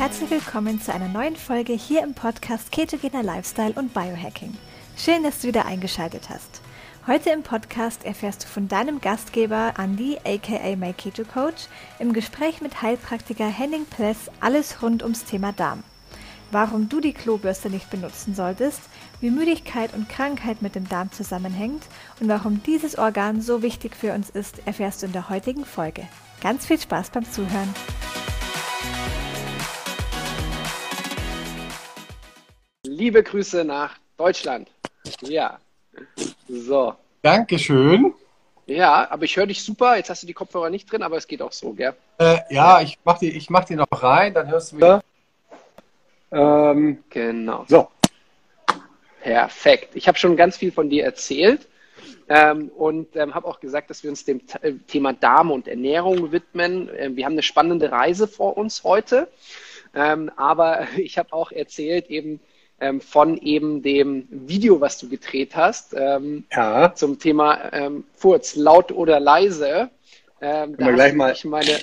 Herzlich willkommen zu einer neuen Folge hier im Podcast Ketogener Lifestyle und Biohacking. Schön, dass du wieder eingeschaltet hast. Heute im Podcast erfährst du von deinem Gastgeber Andy, aka My Keto Coach, im Gespräch mit Heilpraktiker Henning Pless alles rund ums Thema Darm. Warum du die Klobürste nicht benutzen solltest, wie Müdigkeit und Krankheit mit dem Darm zusammenhängt und warum dieses Organ so wichtig für uns ist, erfährst du in der heutigen Folge. Ganz viel Spaß beim Zuhören. Liebe Grüße nach Deutschland. Ja. So. Dankeschön. Ja, aber ich höre dich super. Jetzt hast du die Kopfhörer nicht drin, aber es geht auch so, gell? Äh, ja, ich mach, die, ich mach die noch rein, dann hörst du wieder. Ähm, genau. So. Perfekt. Ich habe schon ganz viel von dir erzählt ähm, und ähm, habe auch gesagt, dass wir uns dem äh, Thema Darm und Ernährung widmen. Ähm, wir haben eine spannende Reise vor uns heute. Ähm, aber ich habe auch erzählt, eben ähm, von eben dem Video, was du gedreht hast, ähm, ja. zum Thema ähm, Furz, laut oder leise. Ähm, Können wir gleich mal meine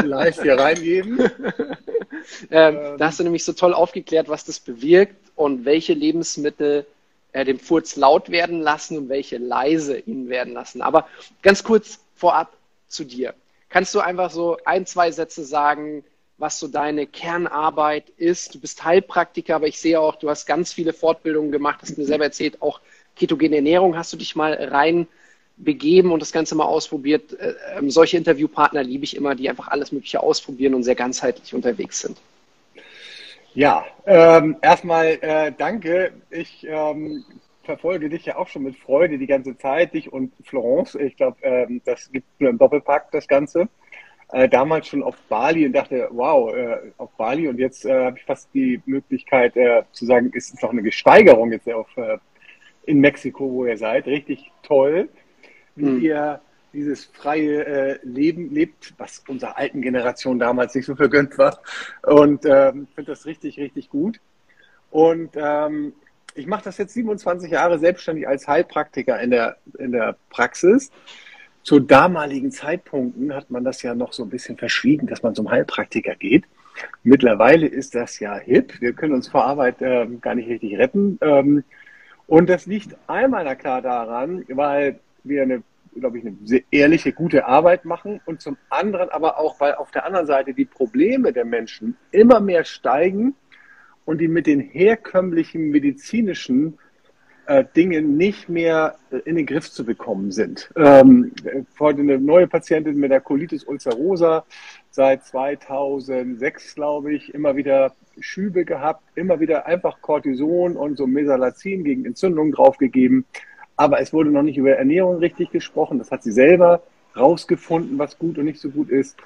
live hier reingeben. ähm, ähm. Da hast du nämlich so toll aufgeklärt, was das bewirkt und welche Lebensmittel äh, den Furz laut werden lassen und welche leise ihn werden lassen. Aber ganz kurz vorab zu dir. Kannst du einfach so ein, zwei Sätze sagen, was so deine Kernarbeit ist. Du bist Heilpraktiker, aber ich sehe auch, du hast ganz viele Fortbildungen gemacht, hast mir selber erzählt, auch ketogene Ernährung hast du dich mal rein begeben und das Ganze mal ausprobiert. Äh, ähm, solche Interviewpartner liebe ich immer, die einfach alles Mögliche ausprobieren und sehr ganzheitlich unterwegs sind. Ja, ähm, erstmal äh, danke. Ich ähm, verfolge dich ja auch schon mit Freude die ganze Zeit, dich und Florence. Ich glaube, ähm, das gibt nur im Doppelpack das Ganze äh, damals schon auf Bali und dachte, wow, äh, auf Bali und jetzt äh, habe ich fast die Möglichkeit äh, zu sagen, ist es noch eine Gesteigerung jetzt auf, äh, in Mexiko, wo ihr seid. Richtig toll, wie mhm. ihr dieses freie äh, Leben lebt, was unserer alten Generation damals nicht so vergönnt war. Und ähm, finde das richtig, richtig gut. Und ähm, ich mache das jetzt 27 Jahre selbstständig als Heilpraktiker in der, in der Praxis zu damaligen Zeitpunkten hat man das ja noch so ein bisschen verschwiegen, dass man zum Heilpraktiker geht. Mittlerweile ist das ja hip. Wir können uns vor Arbeit äh, gar nicht richtig retten. Ähm, und das liegt einmal klar daran, weil wir eine, glaube ich, eine sehr ehrliche, gute Arbeit machen und zum anderen aber auch, weil auf der anderen Seite die Probleme der Menschen immer mehr steigen und die mit den herkömmlichen medizinischen äh, Dinge nicht mehr äh, in den Griff zu bekommen sind. Ähm, heute eine neue Patientin mit der Colitis ulcerosa, seit 2006, glaube ich, immer wieder Schübe gehabt, immer wieder einfach Cortison und so Mesalazin gegen Entzündungen draufgegeben. Aber es wurde noch nicht über Ernährung richtig gesprochen. Das hat sie selber rausgefunden, was gut und nicht so gut ist.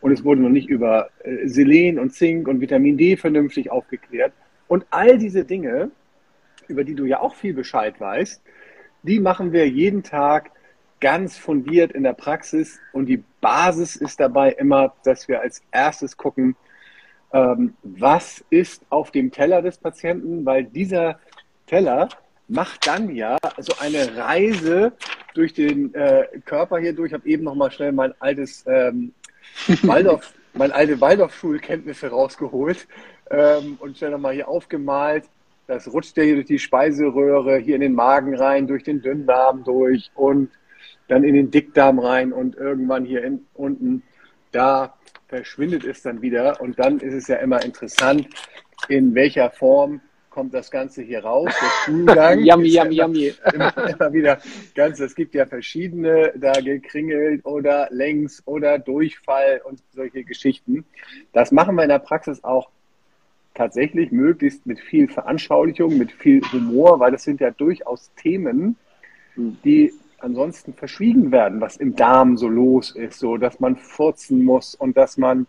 Und es wurde noch nicht über äh, Selen und Zink und Vitamin D vernünftig aufgeklärt. Und all diese Dinge über die du ja auch viel Bescheid weißt, die machen wir jeden Tag ganz fundiert in der Praxis. Und die Basis ist dabei immer, dass wir als erstes gucken, ähm, was ist auf dem Teller des Patienten, weil dieser Teller macht dann ja so eine Reise durch den äh, Körper hier durch. Ich habe eben noch mal schnell mein altes ähm, Waldorf, meine alte Waldorfschulkenntnisse rausgeholt ähm, und schnell noch mal hier aufgemalt. Das rutscht ja hier durch die Speiseröhre, hier in den Magen rein, durch den Dünndarm durch und dann in den Dickdarm rein und irgendwann hier in, unten, da verschwindet es dann wieder. Und dann ist es ja immer interessant, in welcher Form kommt das Ganze hier raus. Der Stuhlgang. yummy, yummy, ja yummy. Immer, immer, wieder ganz, es gibt ja verschiedene, da gekringelt oder längs oder Durchfall und solche Geschichten. Das machen wir in der Praxis auch tatsächlich möglichst mit viel Veranschaulichung, mit viel Humor, weil das sind ja durchaus Themen, die ansonsten verschwiegen werden, was im Darm so los ist, so dass man furzen muss und dass man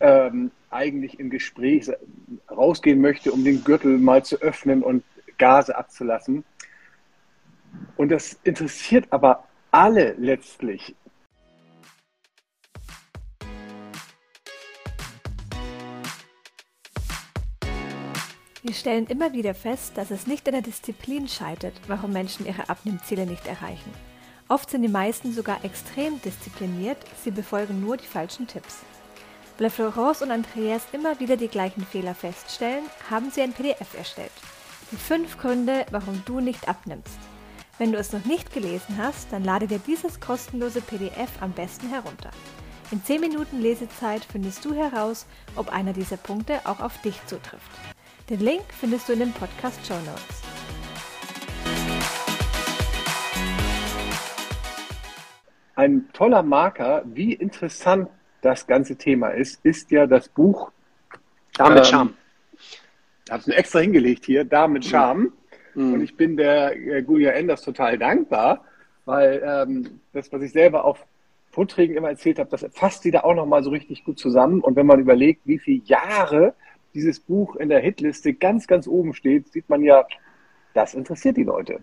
ähm, eigentlich im Gespräch rausgehen möchte, um den Gürtel mal zu öffnen und Gase abzulassen. Und das interessiert aber alle letztlich. Wir stellen immer wieder fest, dass es nicht an der Disziplin scheitert, warum Menschen ihre Abnehmziele nicht erreichen. Oft sind die meisten sogar extrem diszipliniert, sie befolgen nur die falschen Tipps. Weil Florence und Andreas immer wieder die gleichen Fehler feststellen, haben sie ein PDF erstellt. Die fünf Gründe, warum du nicht abnimmst. Wenn du es noch nicht gelesen hast, dann lade dir dieses kostenlose PDF am besten herunter. In 10 Minuten Lesezeit findest du heraus, ob einer dieser Punkte auch auf dich zutrifft. Den Link findest du in den Podcast Show Notes. Ein toller Marker, wie interessant das ganze Thema ist, ist ja das Buch Dame mit ähm, Charme. Ich habe es mir extra hingelegt hier, Dame mit Charme. Mhm. Und ich bin der äh, Julia Enders total dankbar, weil ähm, das, was ich selber auf Vorträgen immer erzählt habe, das fasst sie da auch nochmal so richtig gut zusammen. Und wenn man überlegt, wie viele Jahre dieses Buch in der Hitliste ganz, ganz oben steht, sieht man ja, das interessiert die Leute.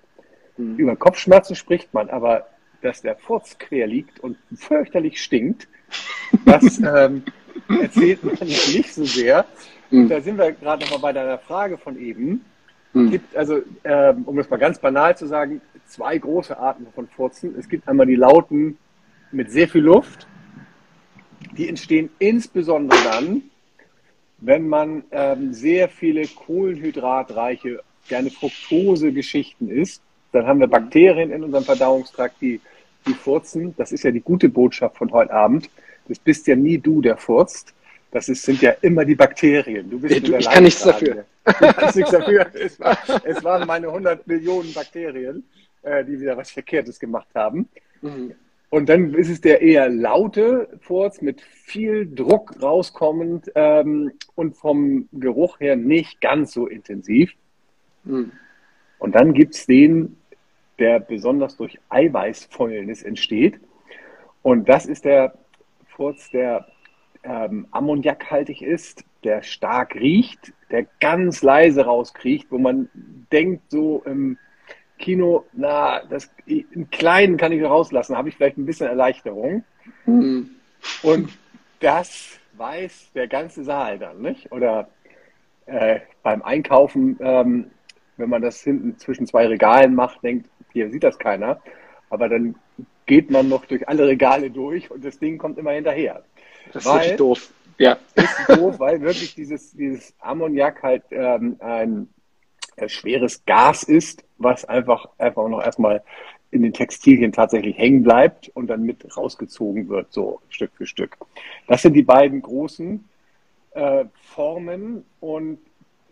Mhm. Über Kopfschmerzen spricht man, aber dass der Furz quer liegt und fürchterlich stinkt, das ähm, erzählt man nicht so sehr. Mhm. Da sind wir gerade nochmal bei deiner Frage von eben. Mhm. gibt also, ähm, um das mal ganz banal zu sagen, zwei große Arten von Furzen. Es gibt einmal die lauten mit sehr viel Luft. Die entstehen insbesondere dann, wenn man ähm, sehr viele kohlenhydratreiche, gerne Fructose-Geschichten isst. Dann haben wir Bakterien in unserem Verdauungstrakt, die, die furzen. Das ist ja die gute Botschaft von heute Abend. Das bist ja nie du, der furzt. Das ist, sind ja immer die Bakterien. Du bist ja, du, ich kann nichts dafür. Du kannst nichts dafür. Es, war, es waren meine 100 Millionen Bakterien, äh, die wieder was Verkehrtes gemacht haben. Mhm. Und dann ist es der eher laute Furz mit viel Druck rauskommend ähm, und vom Geruch her nicht ganz so intensiv. Mhm. Und dann gibt es den, der besonders durch Eiweißfäulnis entsteht. Und das ist der Furz, der ähm, ammoniakhaltig ist, der stark riecht, der ganz leise rauskriecht, wo man denkt, so im Kino, na, das, einen kleinen kann ich rauslassen, habe ich vielleicht ein bisschen Erleichterung. Mhm. Und das weiß der ganze Saal dann, nicht? Oder äh, beim Einkaufen, ähm, wenn man das hinten zwischen zwei Regalen macht, denkt, hier sieht das keiner. Aber dann geht man noch durch alle Regale durch und das Ding kommt immer hinterher. Das ist weil, doof. Ja. Ist doof, weil wirklich dieses, dieses Ammoniak halt ähm, ein äh, schweres Gas ist, was einfach, einfach noch erstmal in den Textilien tatsächlich hängen bleibt und dann mit rausgezogen wird, so Stück für Stück. Das sind die beiden großen äh, Formen und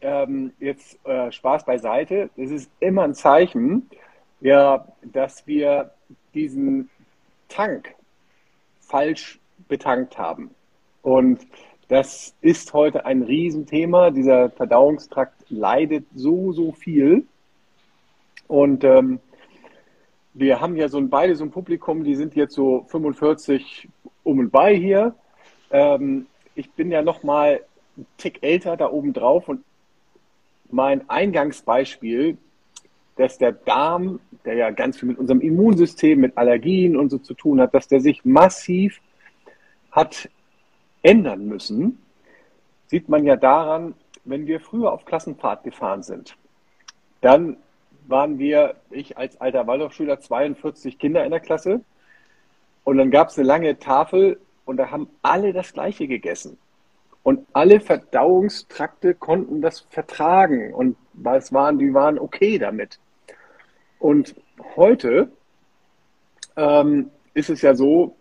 ähm, jetzt äh, Spaß beiseite. Es ist immer ein Zeichen, ja, dass wir diesen Tank falsch betankt haben. Und das ist heute ein Riesenthema. Dieser Verdauungstrakt leidet so, so viel. Und ähm, wir haben ja so ein, beide so ein Publikum, die sind jetzt so 45 um und bei hier. Ähm, ich bin ja noch mal einen Tick älter da oben drauf und mein Eingangsbeispiel, dass der Darm, der ja ganz viel mit unserem Immunsystem, mit Allergien und so zu tun hat, dass der sich massiv hat ändern müssen, sieht man ja daran, wenn wir früher auf Klassenfahrt gefahren sind, dann waren wir, ich als alter Waldorfschüler, 42 Kinder in der Klasse. Und dann gab es eine lange Tafel und da haben alle das Gleiche gegessen. Und alle Verdauungstrakte konnten das vertragen und was waren, die waren okay damit. Und heute ähm, ist es ja so,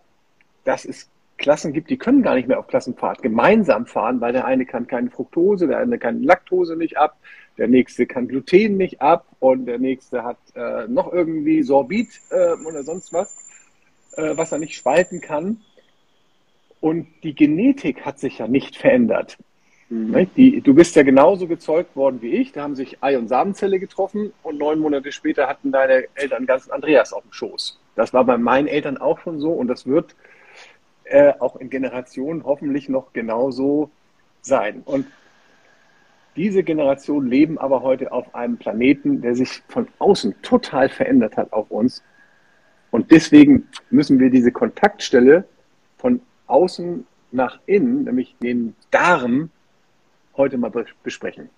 dass es Klassen gibt, die können gar nicht mehr auf Klassenfahrt gemeinsam fahren, weil der eine kann keine Fructose, der eine kann Laktose nicht ab, der nächste kann Gluten nicht ab und der nächste hat äh, noch irgendwie Sorbit äh, oder sonst was, äh, was er nicht spalten kann. Und die Genetik hat sich ja nicht verändert. Mhm. Die, du bist ja genauso gezeugt worden wie ich. Da haben sich Ei- und Samenzelle getroffen und neun Monate später hatten deine Eltern ganz Andreas auf dem Schoß. Das war bei meinen Eltern auch schon so und das wird äh, auch in Generationen hoffentlich noch genauso sein. Und diese Generationen leben aber heute auf einem Planeten, der sich von außen total verändert hat auf uns. Und deswegen müssen wir diese Kontaktstelle von außen nach innen, nämlich den Darm, heute mal besprechen.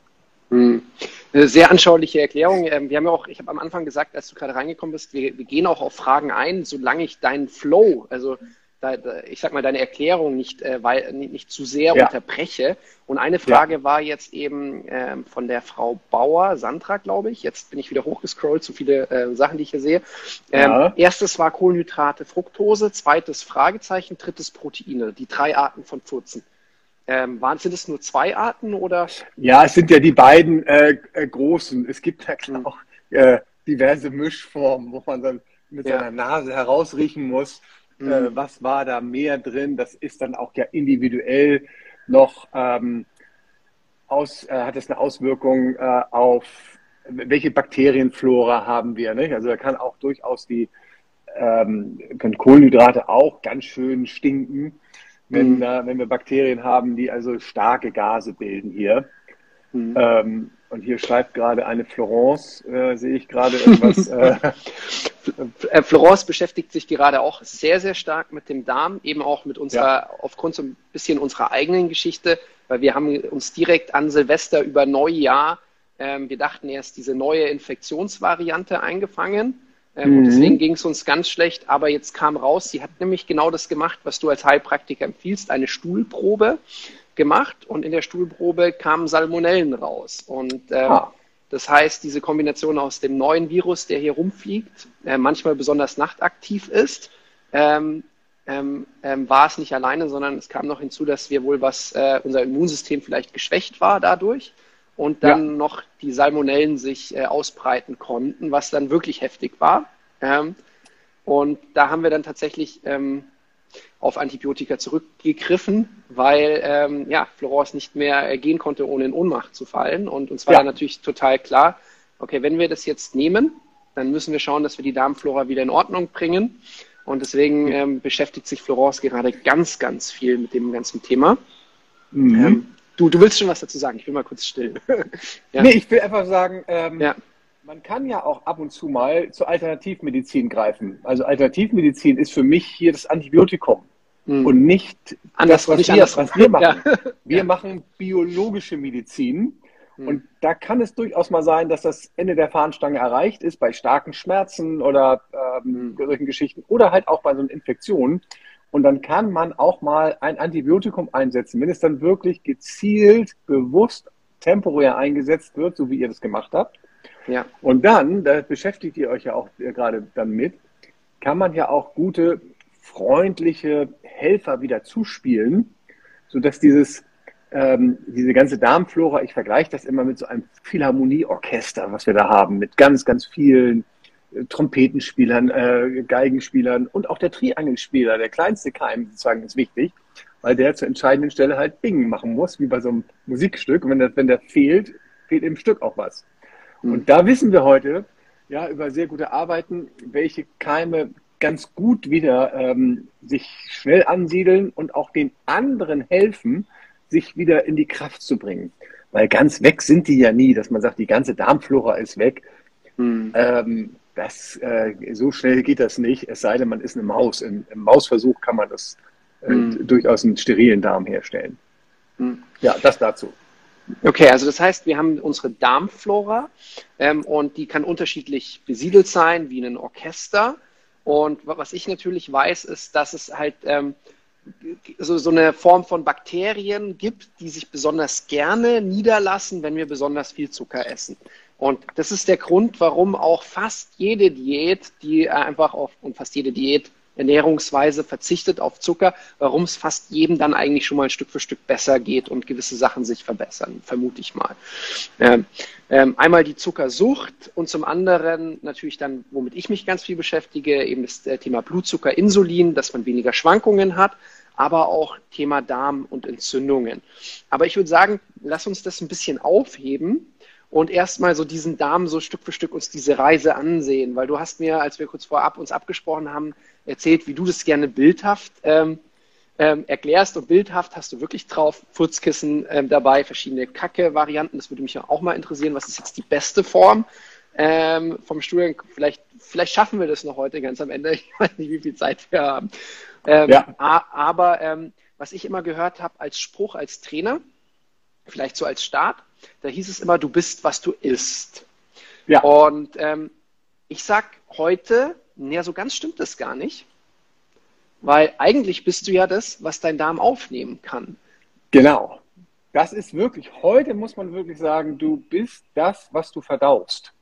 Hm. Eine sehr anschauliche Erklärung. Ähm, wir haben ja auch, ich habe am Anfang gesagt, als du gerade reingekommen bist, wir, wir, gehen auch auf Fragen ein, solange ich deinen Flow, also ich sag mal, deine Erklärung nicht, äh, weil, nicht, zu sehr ja. unterbreche. Und eine Frage ja. war jetzt eben ähm, von der Frau Bauer, Sandra, glaube ich. Jetzt bin ich wieder hochgescrollt, zu viele äh, Sachen, die ich hier sehe. Ähm, ja. Erstes war Kohlenhydrate, Fructose, zweites Fragezeichen, drittes Proteine, die drei Arten von Furzen. Ähm, waren, sind es nur zwei Arten oder? Ja, es sind ja die beiden äh, äh großen. Es gibt ja hm. auch äh, diverse Mischformen, wo man dann mit seiner Nase herausriechen muss mhm. äh, was war da mehr drin. Das ist dann auch ja individuell noch, ähm, aus, äh, hat es eine Auswirkung äh, auf welche Bakterienflora haben wir. Nicht? Also da kann auch durchaus die ähm, können Kohlenhydrate auch ganz schön stinken, wenn, mhm. äh, wenn wir Bakterien haben, die also starke Gase bilden hier. Mhm. Ähm, und hier schreibt gerade eine Florence, äh, sehe ich gerade etwas. Äh, äh, Florence beschäftigt sich gerade auch sehr, sehr stark mit dem Darm, eben auch mit unserer, ja. aufgrund so ein bisschen unserer eigenen Geschichte, weil wir haben uns direkt an Silvester über Neujahr, ähm, wir dachten erst diese neue Infektionsvariante eingefangen. Ähm, mhm. Und deswegen ging es uns ganz schlecht, aber jetzt kam raus, sie hat nämlich genau das gemacht, was du als Heilpraktiker empfiehlst, eine Stuhlprobe gemacht und in der Stuhlprobe kamen Salmonellen raus. Und ähm, ah. das heißt, diese Kombination aus dem neuen Virus, der hier rumfliegt, äh, manchmal besonders nachtaktiv ist, ähm, ähm, ähm, war es nicht alleine, sondern es kam noch hinzu, dass wir wohl was, äh, unser Immunsystem vielleicht geschwächt war dadurch und dann ja. noch die Salmonellen sich äh, ausbreiten konnten, was dann wirklich heftig war. Ähm, und da haben wir dann tatsächlich ähm, auf Antibiotika zurückgegriffen, weil ähm, ja, Florence nicht mehr äh, gehen konnte, ohne in Ohnmacht zu fallen. Und uns war ja. dann natürlich total klar, okay, wenn wir das jetzt nehmen, dann müssen wir schauen, dass wir die Darmflora wieder in Ordnung bringen. Und deswegen ähm, beschäftigt sich Florence gerade ganz, ganz viel mit dem ganzen Thema. Mhm. Du, du willst schon was dazu sagen, ich will mal kurz still. ja. Nee, ich will einfach sagen, ähm, ja. man kann ja auch ab und zu mal zur Alternativmedizin greifen. Also Alternativmedizin ist für mich hier das Antibiotikum mhm. und nicht Anders, das, was, nicht wir, was wir machen. Ja. Wir machen biologische Medizin. Mhm. Und da kann es durchaus mal sein, dass das Ende der Fahnenstange erreicht ist bei starken Schmerzen oder ähm, mhm. solchen Geschichten oder halt auch bei so einer Infektion. Und dann kann man auch mal ein Antibiotikum einsetzen, wenn es dann wirklich gezielt, bewusst, temporär eingesetzt wird, so wie ihr das gemacht habt. Ja. Und dann, da beschäftigt ihr euch ja auch gerade dann mit, kann man ja auch gute freundliche Helfer wieder zuspielen, sodass dieses, ähm, diese ganze Darmflora, ich vergleiche das immer mit so einem Philharmonieorchester, was wir da haben, mit ganz, ganz vielen äh, Trompetenspielern, äh, Geigenspielern und auch der Triangelspieler, der kleinste Keim sozusagen ist wichtig, weil der zur entscheidenden Stelle halt Bing machen muss, wie bei so einem Musikstück. Und wenn der, wenn der fehlt, fehlt im Stück auch was. Mhm. Und da wissen wir heute, ja, über sehr gute Arbeiten, welche Keime ganz gut wieder ähm, sich schnell ansiedeln und auch den anderen helfen, sich wieder in die Kraft zu bringen. Weil ganz weg sind die ja nie, dass man sagt, die ganze Darmflora ist weg. Hm. Ähm, das, äh, so schnell geht das nicht, es sei denn, man ist eine Maus. Im, im Mausversuch kann man das äh, hm. durchaus einen sterilen Darm herstellen. Hm. Ja, das dazu. Okay, also das heißt, wir haben unsere Darmflora ähm, und die kann unterschiedlich besiedelt sein, wie ein Orchester. Und was ich natürlich weiß, ist, dass es halt ähm, so, so eine Form von Bakterien gibt, die sich besonders gerne niederlassen, wenn wir besonders viel Zucker essen. Und das ist der Grund, warum auch fast jede Diät, die einfach auf, und fast jede Diät Ernährungsweise verzichtet auf Zucker, warum es fast jedem dann eigentlich schon mal Stück für Stück besser geht und gewisse Sachen sich verbessern, vermute ich mal. Ähm, ähm, einmal die Zuckersucht und zum anderen natürlich dann, womit ich mich ganz viel beschäftige, eben das äh, Thema Blutzucker, Insulin, dass man weniger Schwankungen hat, aber auch Thema Darm und Entzündungen. Aber ich würde sagen, lass uns das ein bisschen aufheben und erstmal so diesen Darm so Stück für Stück uns diese Reise ansehen, weil du hast mir, als wir kurz vorab uns abgesprochen haben, erzählt, wie du das gerne bildhaft ähm, ähm, erklärst und bildhaft hast du wirklich drauf, Furzkissen ähm, dabei, verschiedene Kacke-Varianten. Das würde mich ja auch mal interessieren. Was ist jetzt die beste Form ähm, vom Studium? Vielleicht, vielleicht schaffen wir das noch heute ganz am Ende. Ich weiß nicht, wie viel Zeit wir haben. Ähm, ja. Aber ähm, was ich immer gehört habe als Spruch, als Trainer, vielleicht so als Start, da hieß es immer, du bist, was du isst. Ja. Und ähm, ich sag heute, naja, so ganz stimmt das gar nicht. weil eigentlich bist du ja das, was dein Darm aufnehmen kann. Genau. Das ist wirklich, heute muss man wirklich sagen, du bist das, was du verdaust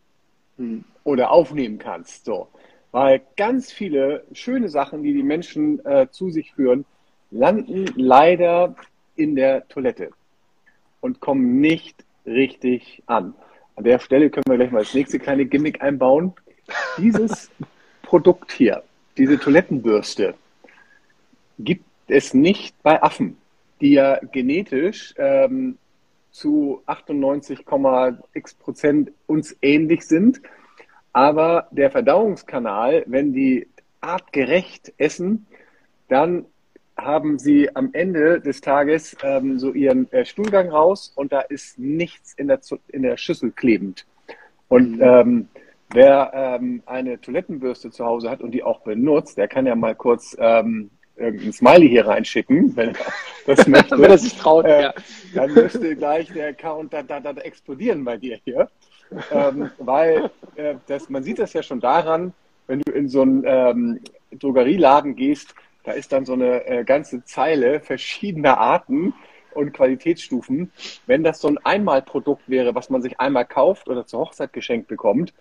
hm. oder aufnehmen kannst. So. Weil ganz viele schöne Sachen, die die Menschen äh, zu sich führen, landen leider in der Toilette und kommen nicht richtig an. An der Stelle können wir gleich mal das nächste kleine Gimmick einbauen. Dieses Produkt hier, diese Toilettenbürste, gibt es nicht bei Affen, die ja genetisch ähm, zu 98,x Prozent uns ähnlich sind. Aber der Verdauungskanal, wenn die artgerecht essen, dann haben sie am Ende des Tages ähm, so ihren äh, Stuhlgang raus und da ist nichts in der, in der Schüssel klebend. Und mhm. ähm, wer ähm, eine Toilettenbürste zu Hause hat und die auch benutzt, der kann ja mal kurz ähm, irgendein Smiley hier reinschicken, wenn er das möchte. wenn er sich traut, äh, ja. Dann müsste gleich der Account da, da, da explodieren bei dir hier. Ähm, weil äh, das, man sieht das ja schon daran, wenn du in so einen ähm, Drogerieladen gehst, da ist dann so eine äh, ganze Zeile verschiedener Arten und Qualitätsstufen. Wenn das so ein Einmalprodukt wäre, was man sich einmal kauft oder zur Hochzeit geschenkt bekommt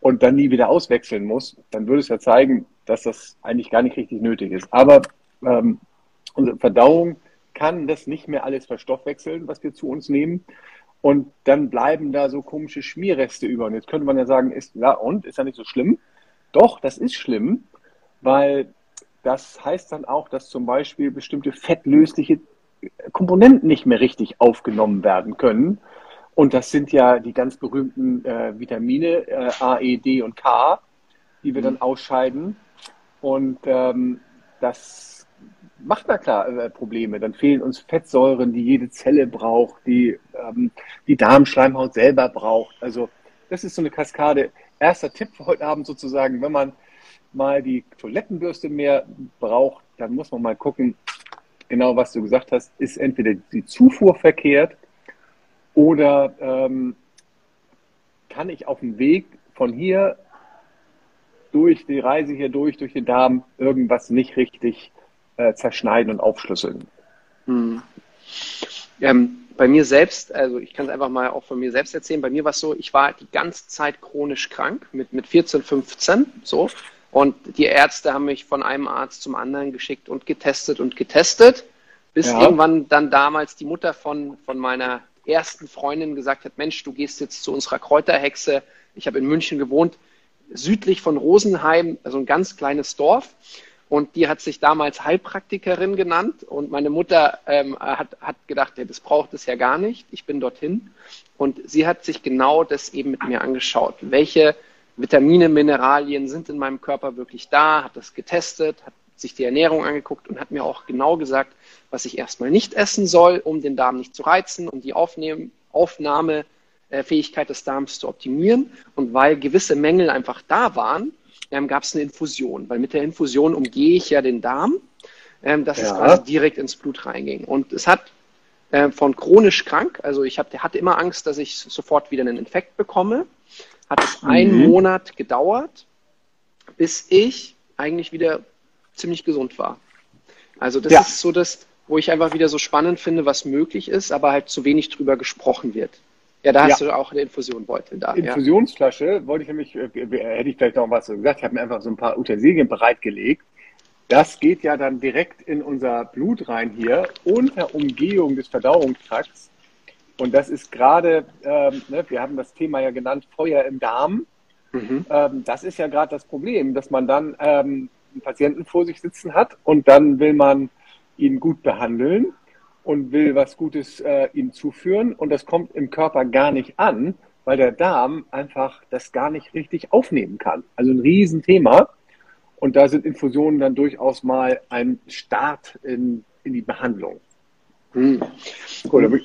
und dann nie wieder auswechseln muss, dann würde es ja zeigen, dass das eigentlich gar nicht richtig nötig ist. Aber ähm, unsere Verdauung kann das nicht mehr alles verstoffwechseln, was wir zu uns nehmen. Und dann bleiben da so komische Schmierreste über. Und jetzt könnte man ja sagen, ist, ja und, ist ja nicht so schlimm. Doch, das ist schlimm, weil das heißt dann auch, dass zum Beispiel bestimmte fettlösliche Komponenten nicht mehr richtig aufgenommen werden können. Und das sind ja die ganz berühmten äh, Vitamine äh, A, E, D und K, die wir dann ausscheiden. Und ähm, das macht na klar äh, Probleme. Dann fehlen uns Fettsäuren, die jede Zelle braucht, die ähm, die Darmschleimhaut selber braucht. Also das ist so eine Kaskade. Erster Tipp für heute Abend sozusagen, wenn man mal die Toilettenbürste mehr braucht, dann muss man mal gucken, genau was du gesagt hast, ist entweder die Zufuhr verkehrt oder ähm, kann ich auf dem Weg von hier durch die Reise hier durch, durch den Darm, irgendwas nicht richtig äh, zerschneiden und aufschlüsseln. Hm. Ähm, bei mir selbst, also ich kann es einfach mal auch von mir selbst erzählen, bei mir war es so, ich war die ganze Zeit chronisch krank, mit, mit 14, 15, so. Und die Ärzte haben mich von einem Arzt zum anderen geschickt und getestet und getestet, bis ja. irgendwann dann damals die Mutter von, von meiner ersten Freundin gesagt hat, Mensch, du gehst jetzt zu unserer Kräuterhexe. Ich habe in München gewohnt, südlich von Rosenheim, also ein ganz kleines Dorf. Und die hat sich damals Heilpraktikerin genannt. Und meine Mutter ähm, hat, hat gedacht, ja, das braucht es ja gar nicht. Ich bin dorthin. Und sie hat sich genau das eben mit mir angeschaut. Welche Vitamine, Mineralien sind in meinem Körper wirklich da, hat das getestet, hat sich die Ernährung angeguckt und hat mir auch genau gesagt, was ich erstmal nicht essen soll, um den Darm nicht zu reizen, um die Aufnehm Aufnahmefähigkeit des Darms zu optimieren. Und weil gewisse Mängel einfach da waren, ähm, gab es eine Infusion, weil mit der Infusion umgehe ich ja den Darm, ähm, dass ja. es quasi direkt ins Blut reinging. Und es hat äh, von chronisch krank, also ich hab, hatte immer Angst, dass ich sofort wieder einen Infekt bekomme hat es mhm. einen Monat gedauert, bis ich eigentlich wieder ziemlich gesund war. Also das ja. ist so das, wo ich einfach wieder so spannend finde, was möglich ist, aber halt zu wenig drüber gesprochen wird. Ja, da hast ja. du auch eine Infusionbeutel da. Infusionsflasche ja. wollte ich nämlich, äh, hätte ich vielleicht noch was gesagt. Ich habe mir einfach so ein paar Utensilien bereitgelegt. Das geht ja dann direkt in unser Blut rein hier, unter Umgehung des Verdauungstrakts. Und das ist gerade, ähm, ne, wir haben das Thema ja genannt, Feuer im Darm. Mhm. Ähm, das ist ja gerade das Problem, dass man dann ähm, einen Patienten vor sich sitzen hat und dann will man ihn gut behandeln und will was Gutes äh, ihm zuführen und das kommt im Körper gar nicht an, weil der Darm einfach das gar nicht richtig aufnehmen kann. Also ein Riesenthema. Und da sind Infusionen dann durchaus mal ein Start in, in die Behandlung. Hm. Cool,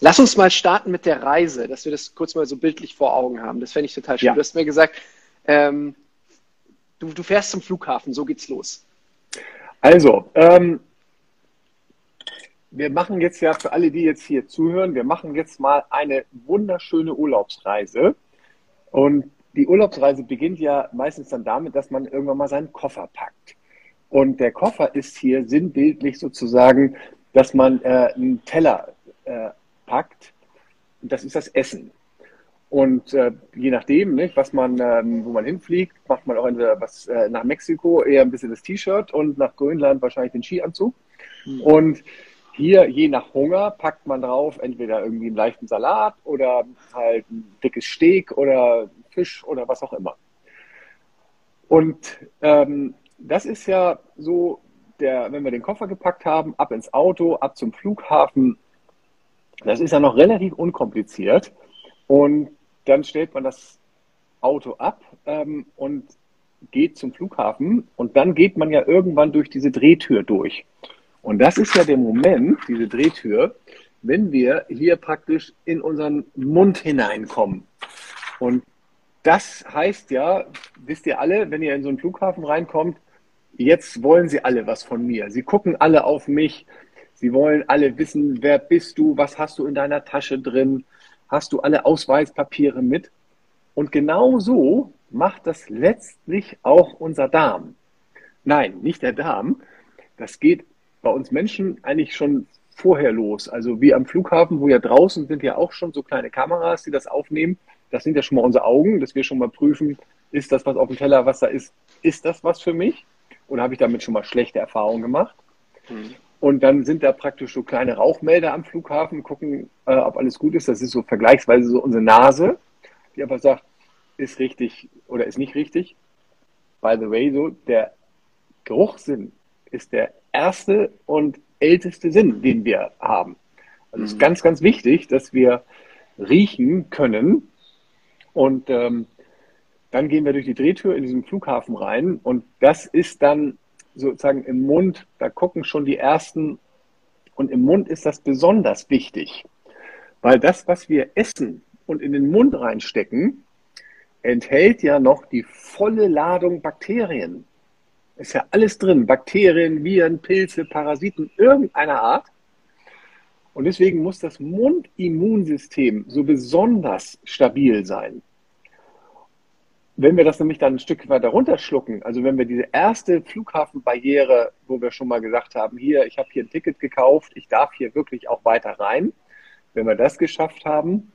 Lass uns mal starten mit der Reise, dass wir das kurz mal so bildlich vor Augen haben. Das fände ich total schön. Ja. Du hast mir gesagt, ähm, du, du, fährst zum Flughafen, so geht's los. Also, ähm, wir machen jetzt ja für alle, die jetzt hier zuhören, wir machen jetzt mal eine wunderschöne Urlaubsreise. Und die Urlaubsreise beginnt ja meistens dann damit, dass man irgendwann mal seinen Koffer packt. Und der Koffer ist hier sinnbildlich sozusagen, dass man äh, einen Teller äh, packt. Das ist das Essen. Und äh, je nachdem, nicht, was man, ähm, wo man hinfliegt, macht man auch entweder was äh, nach Mexiko eher ein bisschen das T-Shirt und nach Grönland wahrscheinlich den Skianzug. Mhm. Und hier, je nach Hunger, packt man drauf entweder irgendwie einen leichten Salat oder halt ein dickes Steak oder Fisch oder was auch immer. Und ähm, das ist ja so, der, wenn wir den Koffer gepackt haben, ab ins Auto, ab zum Flughafen. Das ist ja noch relativ unkompliziert. Und dann stellt man das Auto ab ähm, und geht zum Flughafen. Und dann geht man ja irgendwann durch diese Drehtür durch. Und das ist ja der Moment, diese Drehtür, wenn wir hier praktisch in unseren Mund hineinkommen. Und das heißt ja, wisst ihr alle, wenn ihr in so einen Flughafen reinkommt, jetzt wollen sie alle was von mir. Sie gucken alle auf mich. Sie wollen alle wissen, wer bist du, was hast du in deiner Tasche drin, hast du alle Ausweispapiere mit. Und genau so macht das letztlich auch unser Darm. Nein, nicht der Darm. Das geht bei uns Menschen eigentlich schon vorher los. Also wie am Flughafen, wo ja draußen sind ja auch schon so kleine Kameras, die das aufnehmen. Das sind ja schon mal unsere Augen, dass wir schon mal prüfen, ist das, was auf dem Teller Wasser ist, ist das was für mich? Oder habe ich damit schon mal schlechte Erfahrungen gemacht? Mhm. Und dann sind da praktisch so kleine Rauchmelder am Flughafen, gucken, äh, ob alles gut ist. Das ist so vergleichsweise so unsere Nase, die aber sagt, ist richtig oder ist nicht richtig. By the way, so der Geruchssinn ist der erste und älteste Sinn, den wir haben. Also es ist mhm. ganz, ganz wichtig, dass wir riechen können. Und ähm, dann gehen wir durch die Drehtür in diesen Flughafen rein und das ist dann sozusagen im Mund, da gucken schon die ersten und im Mund ist das besonders wichtig, weil das, was wir essen und in den Mund reinstecken, enthält ja noch die volle Ladung Bakterien. Ist ja alles drin. Bakterien, Viren, Pilze, Parasiten irgendeiner Art. Und deswegen muss das Mundimmunsystem so besonders stabil sein. Wenn wir das nämlich dann ein Stück weiter runterschlucken, also wenn wir diese erste Flughafenbarriere, wo wir schon mal gesagt haben, hier, ich habe hier ein Ticket gekauft, ich darf hier wirklich auch weiter rein, wenn wir das geschafft haben,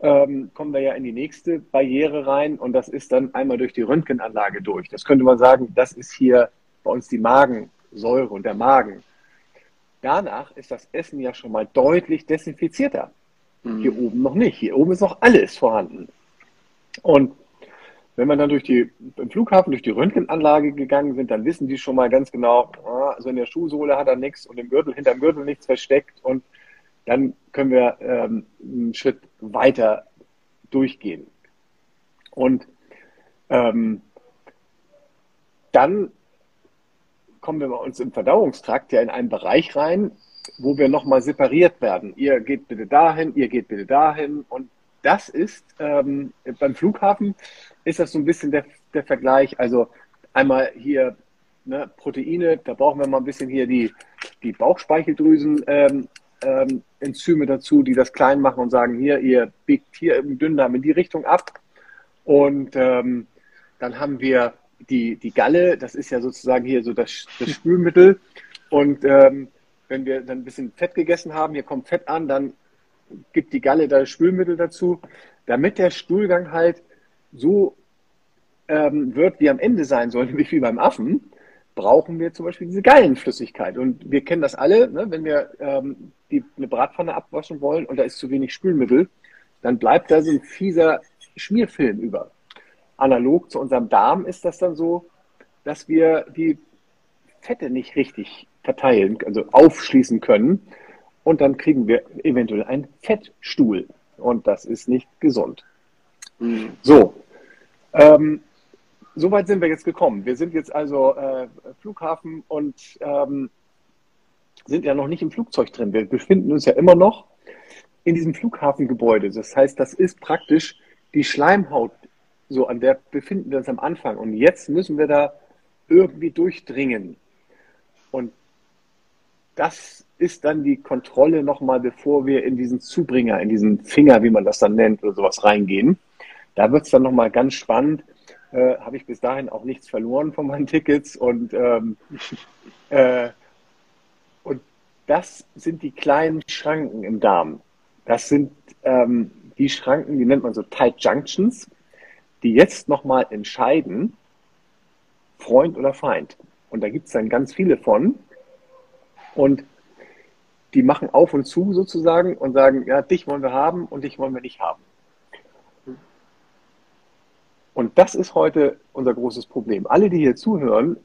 ähm, kommen wir ja in die nächste Barriere rein und das ist dann einmal durch die Röntgenanlage durch. Das könnte man sagen, das ist hier bei uns die Magensäure und der Magen. Danach ist das Essen ja schon mal deutlich desinfizierter. Mhm. Hier oben noch nicht. Hier oben ist noch alles vorhanden. Und wenn wir dann durch die, im Flughafen durch die Röntgenanlage gegangen sind, dann wissen die schon mal ganz genau, also in der Schuhsohle hat er nichts und im Gürtel, hinterm Gürtel nichts versteckt und dann können wir ähm, einen Schritt weiter durchgehen. Und ähm, dann kommen wir bei uns im Verdauungstrakt ja in einen Bereich rein, wo wir nochmal separiert werden. Ihr geht bitte dahin, ihr geht bitte dahin. Und das ist ähm, beim Flughafen ist das so ein bisschen der, der Vergleich. Also einmal hier ne, Proteine, da brauchen wir mal ein bisschen hier die, die Bauchspeicheldrüsen ähm, ähm, Enzyme dazu, die das klein machen und sagen, hier, ihr biegt hier im Dünndarm in die Richtung ab. Und ähm, dann haben wir die, die Galle, das ist ja sozusagen hier so das, das Spülmittel. Und ähm, wenn wir dann ein bisschen Fett gegessen haben, hier kommt Fett an, dann gibt die Galle da Spülmittel dazu, damit der Stuhlgang halt so ähm, wird, wie am Ende sein soll, nämlich wie beim Affen, brauchen wir zum Beispiel diese Gallenflüssigkeit. Und wir kennen das alle, ne? wenn wir ähm, die, eine Bratpfanne abwaschen wollen und da ist zu wenig Spülmittel, dann bleibt da so ein fieser Schmierfilm über. Analog zu unserem Darm ist das dann so, dass wir die Fette nicht richtig verteilen, also aufschließen können. Und dann kriegen wir eventuell einen Fettstuhl. Und das ist nicht gesund. Mhm. So, ähm, so weit sind wir jetzt gekommen. Wir sind jetzt also äh, Flughafen und ähm, sind ja noch nicht im Flugzeug drin. Wir befinden uns ja immer noch in diesem Flughafengebäude. Das heißt, das ist praktisch die Schleimhaut, so an der befinden wir uns am Anfang. Und jetzt müssen wir da irgendwie durchdringen. Und das ist dann die Kontrolle nochmal, bevor wir in diesen Zubringer, in diesen Finger, wie man das dann nennt, oder sowas reingehen. Da wird es dann nochmal ganz spannend, äh, habe ich bis dahin auch nichts verloren von meinen Tickets und ähm, äh, und das sind die kleinen Schranken im Darm. Das sind ähm, die Schranken, die nennt man so Tight Junctions, die jetzt nochmal entscheiden, Freund oder Feind. Und da gibt es dann ganz viele von. Und die machen auf und zu sozusagen und sagen, ja, dich wollen wir haben und dich wollen wir nicht haben. Und das ist heute unser großes Problem. Alle, die hier zuhören,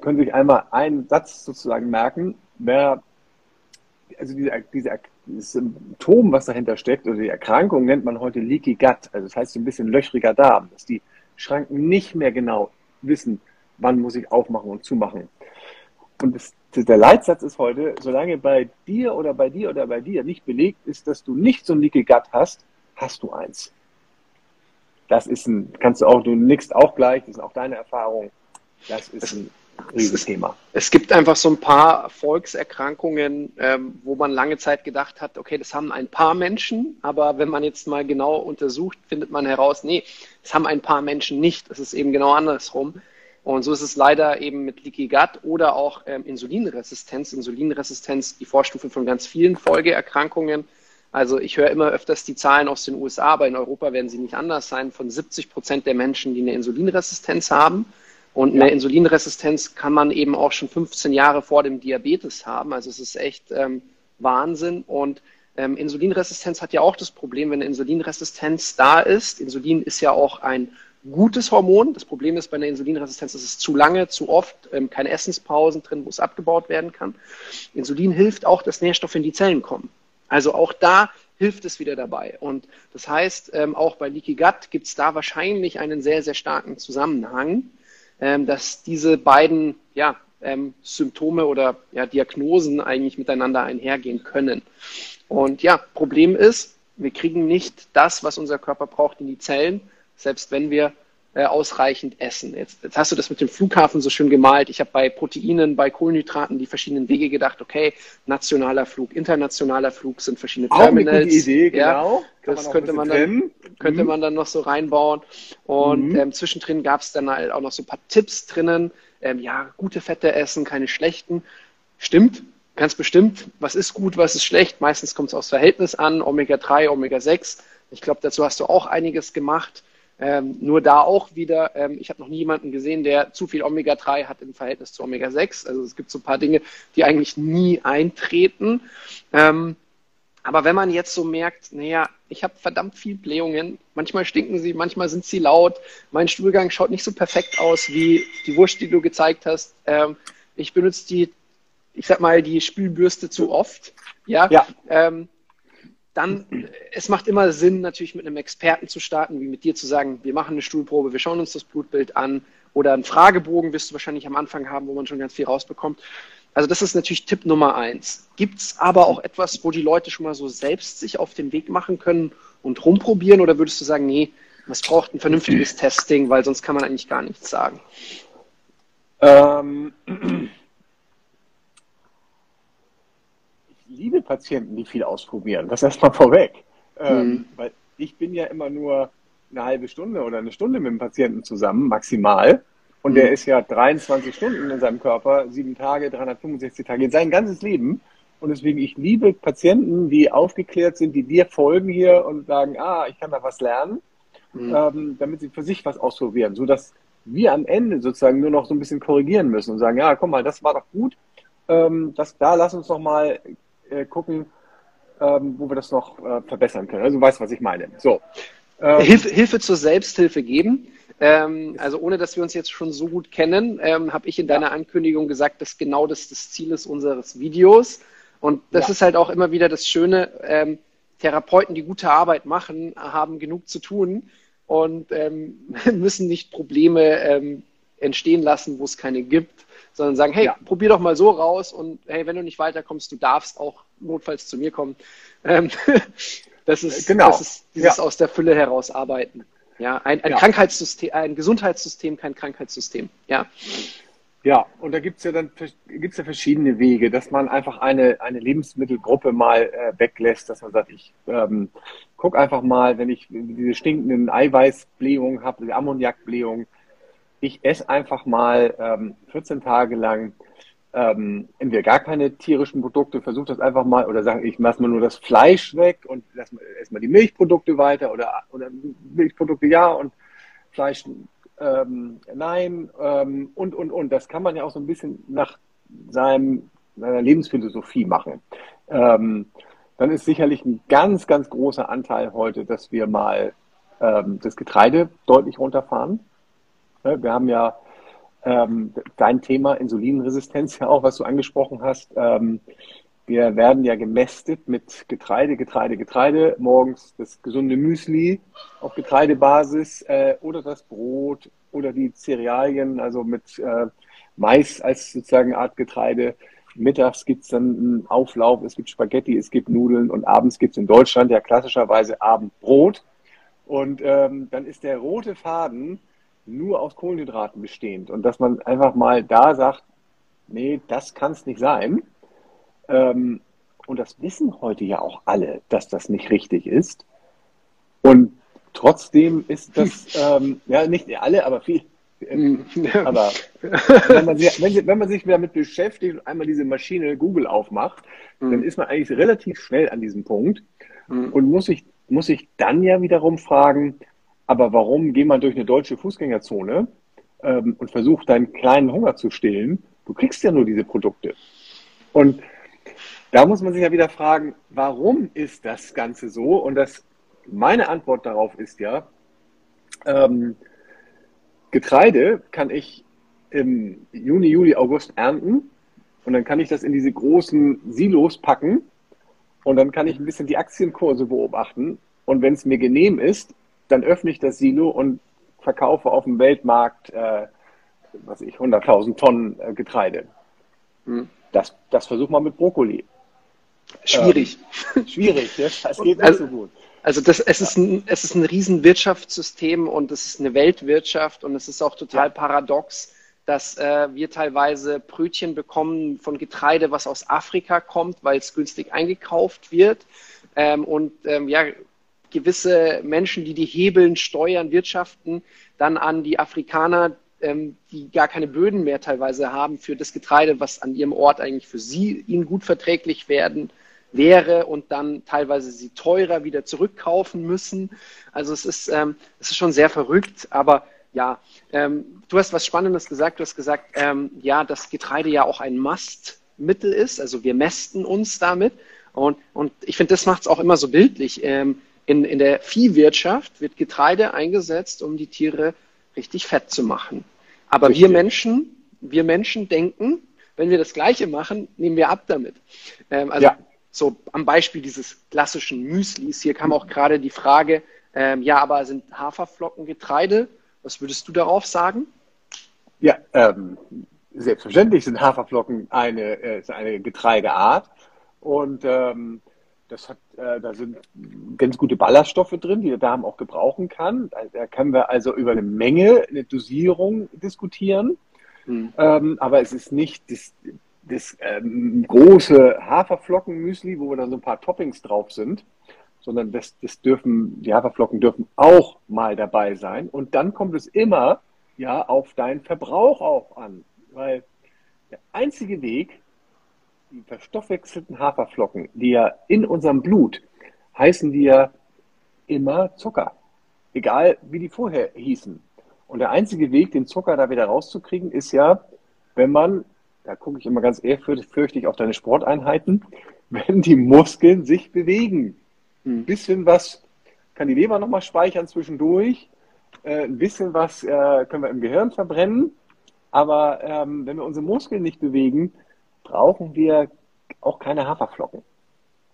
können sich einmal einen Satz sozusagen merken, wer, also diese, diese, dieses Symptom, was dahinter steckt, oder die Erkrankung nennt man heute Leaky Gut, also das heißt so ein bisschen löchriger Darm, dass die Schranken nicht mehr genau wissen, wann muss ich aufmachen und zumachen. Und das, der Leitsatz ist heute, solange bei dir oder bei dir oder bei dir nicht belegt ist, dass du nicht so ein Leaky Gut hast, hast du eins das ist ein, kannst du auch, du nickst auch gleich, das ist auch deine Erfahrung. Das ist ein riesiges Thema. Es gibt einfach so ein paar Volkserkrankungen, ähm, wo man lange Zeit gedacht hat, okay, das haben ein paar Menschen, aber wenn man jetzt mal genau untersucht, findet man heraus, nee, das haben ein paar Menschen nicht. Es ist eben genau andersrum. Und so ist es leider eben mit Leaky Gut oder auch ähm, Insulinresistenz. Insulinresistenz, die Vorstufe von ganz vielen Folgeerkrankungen also ich höre immer öfters die Zahlen aus den USA, aber in Europa werden sie nicht anders sein, von 70 Prozent der Menschen, die eine Insulinresistenz haben. Und eine Insulinresistenz kann man eben auch schon 15 Jahre vor dem Diabetes haben. Also es ist echt ähm, Wahnsinn. Und ähm, Insulinresistenz hat ja auch das Problem, wenn eine Insulinresistenz da ist. Insulin ist ja auch ein gutes Hormon. Das Problem ist bei einer Insulinresistenz, ist es zu lange, zu oft, ähm, keine Essenspausen drin, wo es abgebaut werden kann. Insulin hilft auch, dass Nährstoffe in die Zellen kommen. Also auch da hilft es wieder dabei. Und das heißt, ähm, auch bei Leaky Gut gibt es da wahrscheinlich einen sehr, sehr starken Zusammenhang, ähm, dass diese beiden ja, ähm, Symptome oder ja, Diagnosen eigentlich miteinander einhergehen können. Und ja, Problem ist, wir kriegen nicht das, was unser Körper braucht, in die Zellen, selbst wenn wir äh, ausreichend essen. Jetzt, jetzt, hast du das mit dem Flughafen so schön gemalt. Ich habe bei Proteinen, bei Kohlenhydraten die verschiedenen Wege gedacht, okay, nationaler Flug, internationaler Flug sind verschiedene auch Terminals. Eine gute Idee, genau. Ja, das könnte, man dann, könnte mhm. man dann noch so reinbauen. Und mhm. ähm, zwischendrin gab es dann halt auch noch so ein paar Tipps drinnen. Ähm, ja, gute Fette essen, keine schlechten. Stimmt, ganz bestimmt. Was ist gut, was ist schlecht? Meistens kommt es aufs Verhältnis an. Omega-3, Omega-6. Ich glaube, dazu hast du auch einiges gemacht. Ähm, nur da auch wieder, ähm, ich habe noch nie jemanden gesehen, der zu viel Omega-3 hat im Verhältnis zu Omega-6. Also es gibt so ein paar Dinge, die eigentlich nie eintreten. Ähm, aber wenn man jetzt so merkt, naja, ich habe verdammt viel Blähungen, manchmal stinken sie, manchmal sind sie laut, mein Stuhlgang schaut nicht so perfekt aus wie die Wurst, die du gezeigt hast. Ähm, ich benutze die, ich sag mal, die Spülbürste zu oft. Ja. ja. Dann, es macht immer Sinn, natürlich mit einem Experten zu starten, wie mit dir zu sagen, wir machen eine Stuhlprobe, wir schauen uns das Blutbild an oder einen Fragebogen wirst du wahrscheinlich am Anfang haben, wo man schon ganz viel rausbekommt. Also das ist natürlich Tipp Nummer eins. Gibt es aber auch etwas, wo die Leute schon mal so selbst sich auf den Weg machen können und rumprobieren oder würdest du sagen, nee, es braucht ein vernünftiges Testing, weil sonst kann man eigentlich gar nichts sagen? Ähm, liebe Patienten, die viel ausprobieren. Das erstmal vorweg. Ähm, mhm. Weil ich bin ja immer nur eine halbe Stunde oder eine Stunde mit dem Patienten zusammen, maximal. Und mhm. der ist ja 23 Stunden in seinem Körper, sieben Tage, 365 Tage, sein ganzes Leben. Und deswegen, ich liebe Patienten, die aufgeklärt sind, die dir folgen hier und sagen, ah, ich kann da was lernen, mhm. ähm, damit sie für sich was ausprobieren, sodass wir am Ende sozusagen nur noch so ein bisschen korrigieren müssen und sagen, ja, komm mal, das war doch gut, ähm, das, da lass uns noch mal äh, gucken, ähm, wo wir das noch äh, verbessern können. Also du weißt, was ich meine. So. Ähm, Hilfe, Hilfe zur Selbsthilfe geben. Ähm, also ohne, dass wir uns jetzt schon so gut kennen, ähm, habe ich in deiner Ankündigung gesagt, dass genau das das Ziel ist unseres Videos. Und das ja. ist halt auch immer wieder das Schöne. Ähm, Therapeuten, die gute Arbeit machen, haben genug zu tun und ähm, müssen nicht Probleme entstehen lassen, wo es keine gibt sondern sagen, hey, ja. probier doch mal so raus und hey, wenn du nicht weiterkommst, du darfst auch notfalls zu mir kommen. Ähm, das ist, genau. das ist dieses ja. aus der Fülle heraus arbeiten. Ja, ein, ein ja. Krankheitssystem, ein Gesundheitssystem, kein Krankheitssystem. Ja. Ja, und da gibt's ja dann gibt's ja verschiedene Wege, dass man einfach eine, eine Lebensmittelgruppe mal äh, weglässt, dass man sagt, ich ähm, guck einfach mal, wenn ich diese stinkenden Eiweißblähungen habe, die Ammoniakblähungen, ich esse einfach mal ähm, 14 Tage lang ähm, entweder gar keine tierischen Produkte, versuche das einfach mal oder sagen, ich lasse mal nur das Fleisch weg und lass mal erstmal die Milchprodukte weiter oder, oder Milchprodukte ja und Fleisch ähm, nein ähm, und und und. Das kann man ja auch so ein bisschen nach seinem, seiner Lebensphilosophie machen. Ähm, dann ist sicherlich ein ganz, ganz großer Anteil heute, dass wir mal ähm, das Getreide deutlich runterfahren. Wir haben ja ähm, dein Thema Insulinresistenz ja auch, was du angesprochen hast. Ähm, wir werden ja gemästet mit Getreide, Getreide, Getreide. Morgens das gesunde Müsli auf Getreidebasis äh, oder das Brot oder die Cerealien, also mit äh, Mais als sozusagen Art Getreide. Mittags gibt es dann einen Auflauf, es gibt Spaghetti, es gibt Nudeln und abends gibt es in Deutschland ja klassischerweise Abendbrot. Und ähm, dann ist der rote Faden nur aus Kohlenhydraten bestehend und dass man einfach mal da sagt, nee, das kann es nicht sein. Ähm, und das wissen heute ja auch alle, dass das nicht richtig ist. Und trotzdem ist das, ähm, ja, nicht alle, aber viel. Ähm, aber wenn man, sich, wenn, wenn man sich damit beschäftigt und einmal diese Maschine Google aufmacht, mhm. dann ist man eigentlich relativ schnell an diesem Punkt mhm. und muss sich, muss sich dann ja wiederum fragen, aber warum geht man durch eine deutsche Fußgängerzone ähm, und versucht, deinen kleinen Hunger zu stillen? Du kriegst ja nur diese Produkte. Und da muss man sich ja wieder fragen, warum ist das Ganze so? Und das, meine Antwort darauf ist ja, ähm, Getreide kann ich im Juni, Juli, August ernten und dann kann ich das in diese großen Silos packen und dann kann ich ein bisschen die Aktienkurse beobachten und wenn es mir genehm ist, dann öffne ich das Silo und verkaufe auf dem Weltmarkt, äh, was ich, 100.000 Tonnen äh, Getreide. Hm. Das, das versuch mal mit Brokkoli. Schwierig. Ähm, schwierig, ja? das geht also, nicht so gut. Also das, es, ist ein, es ist ein Riesenwirtschaftssystem und es ist eine Weltwirtschaft und es ist auch total ja. paradox, dass äh, wir teilweise Brötchen bekommen von Getreide, was aus Afrika kommt, weil es günstig eingekauft wird. Ähm, und ähm, ja, gewisse Menschen, die die Hebeln steuern, wirtschaften, dann an die Afrikaner, ähm, die gar keine Böden mehr teilweise haben für das Getreide, was an ihrem Ort eigentlich für sie ihnen gut verträglich werden wäre und dann teilweise sie teurer wieder zurückkaufen müssen. Also es ist, ähm, es ist schon sehr verrückt, aber ja, ähm, du hast was Spannendes gesagt. Du hast gesagt, ähm, ja, dass Getreide ja auch ein Mastmittel ist. Also wir mästen uns damit. Und, und ich finde, das macht es auch immer so bildlich. Ähm, in, in der Viehwirtschaft wird Getreide eingesetzt, um die Tiere richtig fett zu machen. Aber richtig. wir Menschen, wir Menschen denken, wenn wir das Gleiche machen, nehmen wir ab damit. Ähm, also ja. so am Beispiel dieses klassischen Müslis. Hier kam auch gerade die Frage, ähm, ja, aber sind Haferflocken Getreide? Was würdest du darauf sagen? Ja, ähm, selbstverständlich sind Haferflocken eine, äh, eine Getreideart. Und ähm, das hat, äh, da sind ganz gute Ballaststoffe drin, die der Darm auch gebrauchen kann. Da können wir also über eine Menge, eine Dosierung diskutieren. Mhm. Ähm, aber es ist nicht das, das ähm, große Haferflockenmüsli, wo dann so ein paar Toppings drauf sind, sondern das, das dürfen, die Haferflocken dürfen auch mal dabei sein. Und dann kommt es immer ja auf deinen Verbrauch auch an. Weil der einzige Weg, die verstoffwechselten Haferflocken, die ja in unserem Blut heißen die ja immer Zucker. Egal wie die vorher hießen. Und der einzige Weg, den Zucker da wieder rauszukriegen, ist ja, wenn man, da gucke ich immer ganz ehrfürchtig auf deine Sporteinheiten, wenn die Muskeln sich bewegen. Ein bisschen was kann die Leber nochmal speichern zwischendurch. Äh, ein bisschen was äh, können wir im Gehirn verbrennen. Aber ähm, wenn wir unsere Muskeln nicht bewegen, brauchen wir auch keine Haferflocken.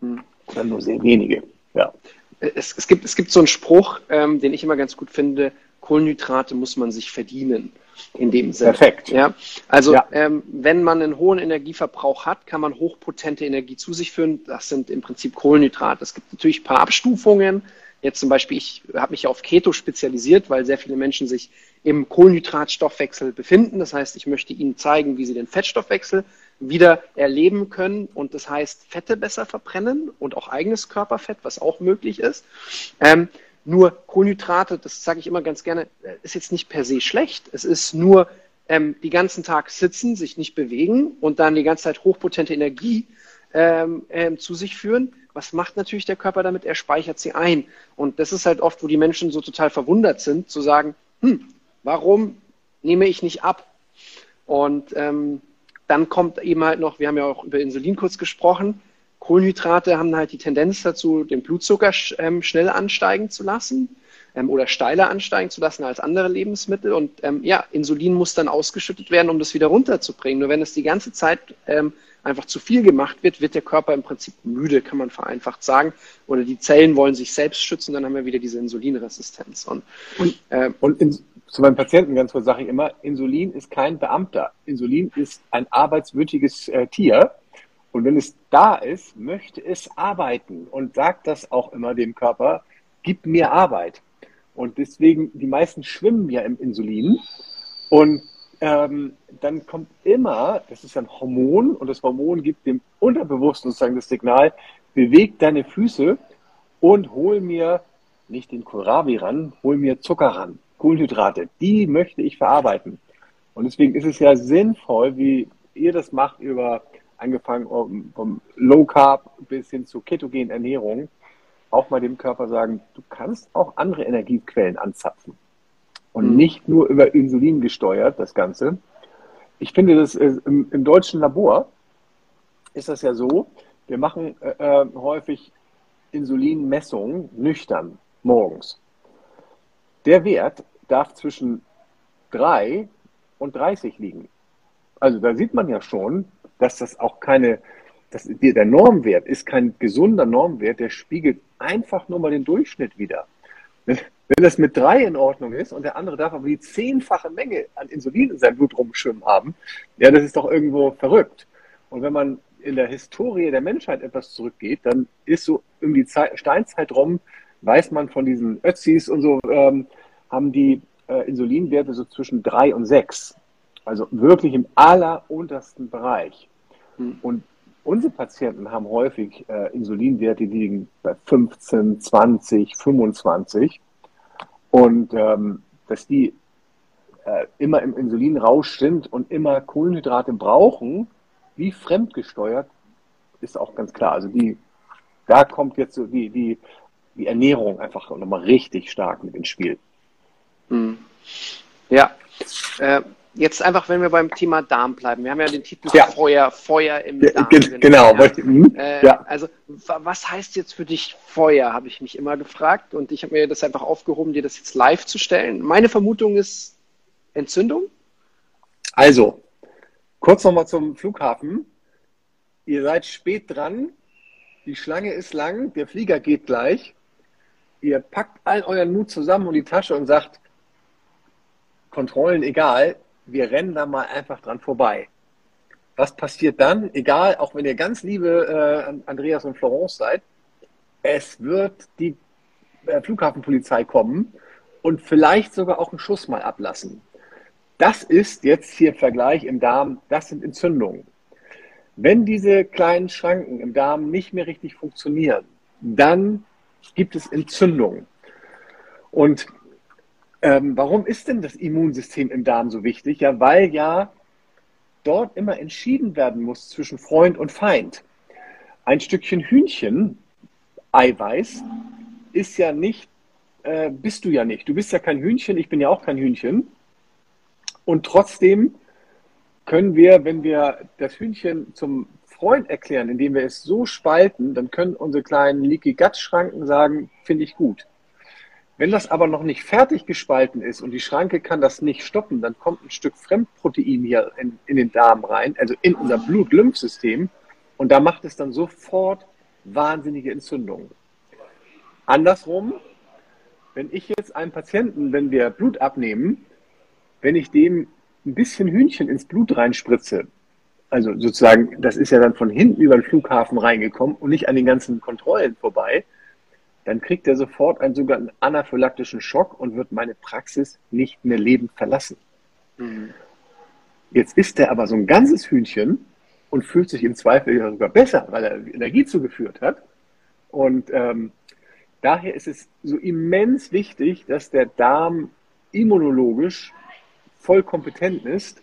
Hm. Oder nur sehr wenige. Ja. Es, es, gibt, es gibt so einen Spruch, ähm, den ich immer ganz gut finde, Kohlenhydrate muss man sich verdienen. In dem Sinne. Perfekt. Ja, also ja. Ähm, wenn man einen hohen Energieverbrauch hat, kann man hochpotente Energie zu sich führen. Das sind im Prinzip Kohlenhydrate. Es gibt natürlich ein paar Abstufungen. jetzt zum Beispiel, ich habe mich auf Keto spezialisiert, weil sehr viele Menschen sich im Kohlenhydratstoffwechsel befinden. Das heißt, ich möchte Ihnen zeigen, wie Sie den Fettstoffwechsel wieder erleben können und das heißt, Fette besser verbrennen und auch eigenes Körperfett, was auch möglich ist. Ähm, nur Kohlenhydrate, das sage ich immer ganz gerne, äh, ist jetzt nicht per se schlecht. Es ist nur ähm, die ganzen Tag sitzen, sich nicht bewegen und dann die ganze Zeit hochpotente Energie ähm, ähm, zu sich führen. Was macht natürlich der Körper damit? Er speichert sie ein. Und das ist halt oft, wo die Menschen so total verwundert sind, zu sagen, hm, warum nehme ich nicht ab? Und ähm, dann kommt eben halt noch, wir haben ja auch über Insulin kurz gesprochen, Kohlenhydrate haben halt die Tendenz dazu, den Blutzucker ähm, schnell ansteigen zu lassen ähm, oder steiler ansteigen zu lassen als andere Lebensmittel. Und ähm, ja, Insulin muss dann ausgeschüttet werden, um das wieder runterzubringen. Nur wenn es die ganze Zeit ähm, einfach zu viel gemacht wird, wird der Körper im Prinzip müde, kann man vereinfacht sagen. Oder die Zellen wollen sich selbst schützen, dann haben wir wieder diese Insulinresistenz. Und, und, äh, und in, zu meinen Patienten ganz kurz sage ich immer, Insulin ist kein Beamter. Insulin ist ein arbeitswürdiges äh, Tier und wenn es da ist, möchte es arbeiten und sagt das auch immer dem Körper, gib mir Arbeit. Und deswegen, die meisten schwimmen ja im Insulin. Und ähm, dann kommt immer, das ist ein Hormon und das Hormon gibt dem Unterbewussten sozusagen das Signal, beweg deine Füße und hol mir nicht den Kohlrabi ran, hol mir Zucker ran, Kohlenhydrate. Die möchte ich verarbeiten. Und deswegen ist es ja sinnvoll, wie ihr das macht über angefangen vom Low Carb bis hin zu ketogenen Ernährung, auch mal dem Körper sagen, du kannst auch andere Energiequellen anzapfen. Und mhm. nicht nur über Insulin gesteuert, das Ganze. Ich finde, das im, im deutschen Labor ist das ja so, wir machen äh, äh häufig Insulinmessungen nüchtern morgens. Der Wert darf zwischen 3 und 30 liegen. Also da sieht man ja schon, dass das auch keine, dass der Normwert ist kein gesunder Normwert, der spiegelt einfach nur mal den Durchschnitt wieder. Wenn, das mit drei in Ordnung ist und der andere darf aber die zehnfache Menge an Insulin in seinem Blut rumschwimmen haben, ja, das ist doch irgendwo verrückt. Und wenn man in der Historie der Menschheit etwas zurückgeht, dann ist so um die Zeit, Steinzeit rum, weiß man von diesen Ötzis und so, ähm, haben die äh, Insulinwerte so zwischen drei und sechs. Also wirklich im alleruntersten Bereich. Hm. Und unsere Patienten haben häufig äh, Insulinwerte, die liegen bei 15, 20, 25. Und ähm, dass die äh, immer im Insulinrausch sind und immer Kohlenhydrate brauchen, wie fremdgesteuert, ist auch ganz klar. Also die, da kommt jetzt so die, die, die Ernährung einfach nochmal richtig stark mit ins Spiel. Hm. Ja, äh, jetzt einfach, wenn wir beim Thema Darm bleiben. Wir haben ja den Titel ja. Feuer, Feuer im Darm. Ge genau. Ja. Mhm. Äh, ja. Also, was heißt jetzt für dich Feuer, habe ich mich immer gefragt. Und ich habe mir das einfach aufgehoben, dir das jetzt live zu stellen. Meine Vermutung ist Entzündung. Also, kurz nochmal zum Flughafen. Ihr seid spät dran. Die Schlange ist lang. Der Flieger geht gleich. Ihr packt all euren Mut zusammen und die Tasche und sagt, Kontrollen egal, wir rennen da mal einfach dran vorbei. Was passiert dann? Egal, auch wenn ihr ganz liebe äh, Andreas und Florence seid, es wird die äh, Flughafenpolizei kommen und vielleicht sogar auch einen Schuss mal ablassen. Das ist jetzt hier Vergleich im Darm, das sind Entzündungen. Wenn diese kleinen Schranken im Darm nicht mehr richtig funktionieren, dann gibt es Entzündungen. Und ähm, warum ist denn das Immunsystem im Darm so wichtig? Ja, weil ja dort immer entschieden werden muss zwischen Freund und Feind. Ein Stückchen Hühnchen, Eiweiß, ist ja nicht, äh, bist du ja nicht. Du bist ja kein Hühnchen, ich bin ja auch kein Hühnchen. Und trotzdem können wir, wenn wir das Hühnchen zum Freund erklären, indem wir es so spalten, dann können unsere kleinen Leaky Gut Schranken sagen, finde ich gut. Wenn das aber noch nicht fertig gespalten ist und die Schranke kann das nicht stoppen, dann kommt ein Stück Fremdprotein hier in, in den Darm rein, also in unser Blut-Lymphsystem, und da macht es dann sofort wahnsinnige Entzündungen. Andersrum, wenn ich jetzt einem Patienten, wenn wir Blut abnehmen, wenn ich dem ein bisschen Hühnchen ins Blut reinspritze, also sozusagen, das ist ja dann von hinten über den Flughafen reingekommen und nicht an den ganzen Kontrollen vorbei, dann kriegt er sofort einen sogenannten anaphylaktischen Schock und wird meine Praxis nicht mehr lebend verlassen. Mhm. Jetzt ist er aber so ein ganzes Hühnchen und fühlt sich im Zweifel sogar besser, weil er Energie zugeführt hat. Und ähm, daher ist es so immens wichtig, dass der Darm immunologisch voll kompetent ist.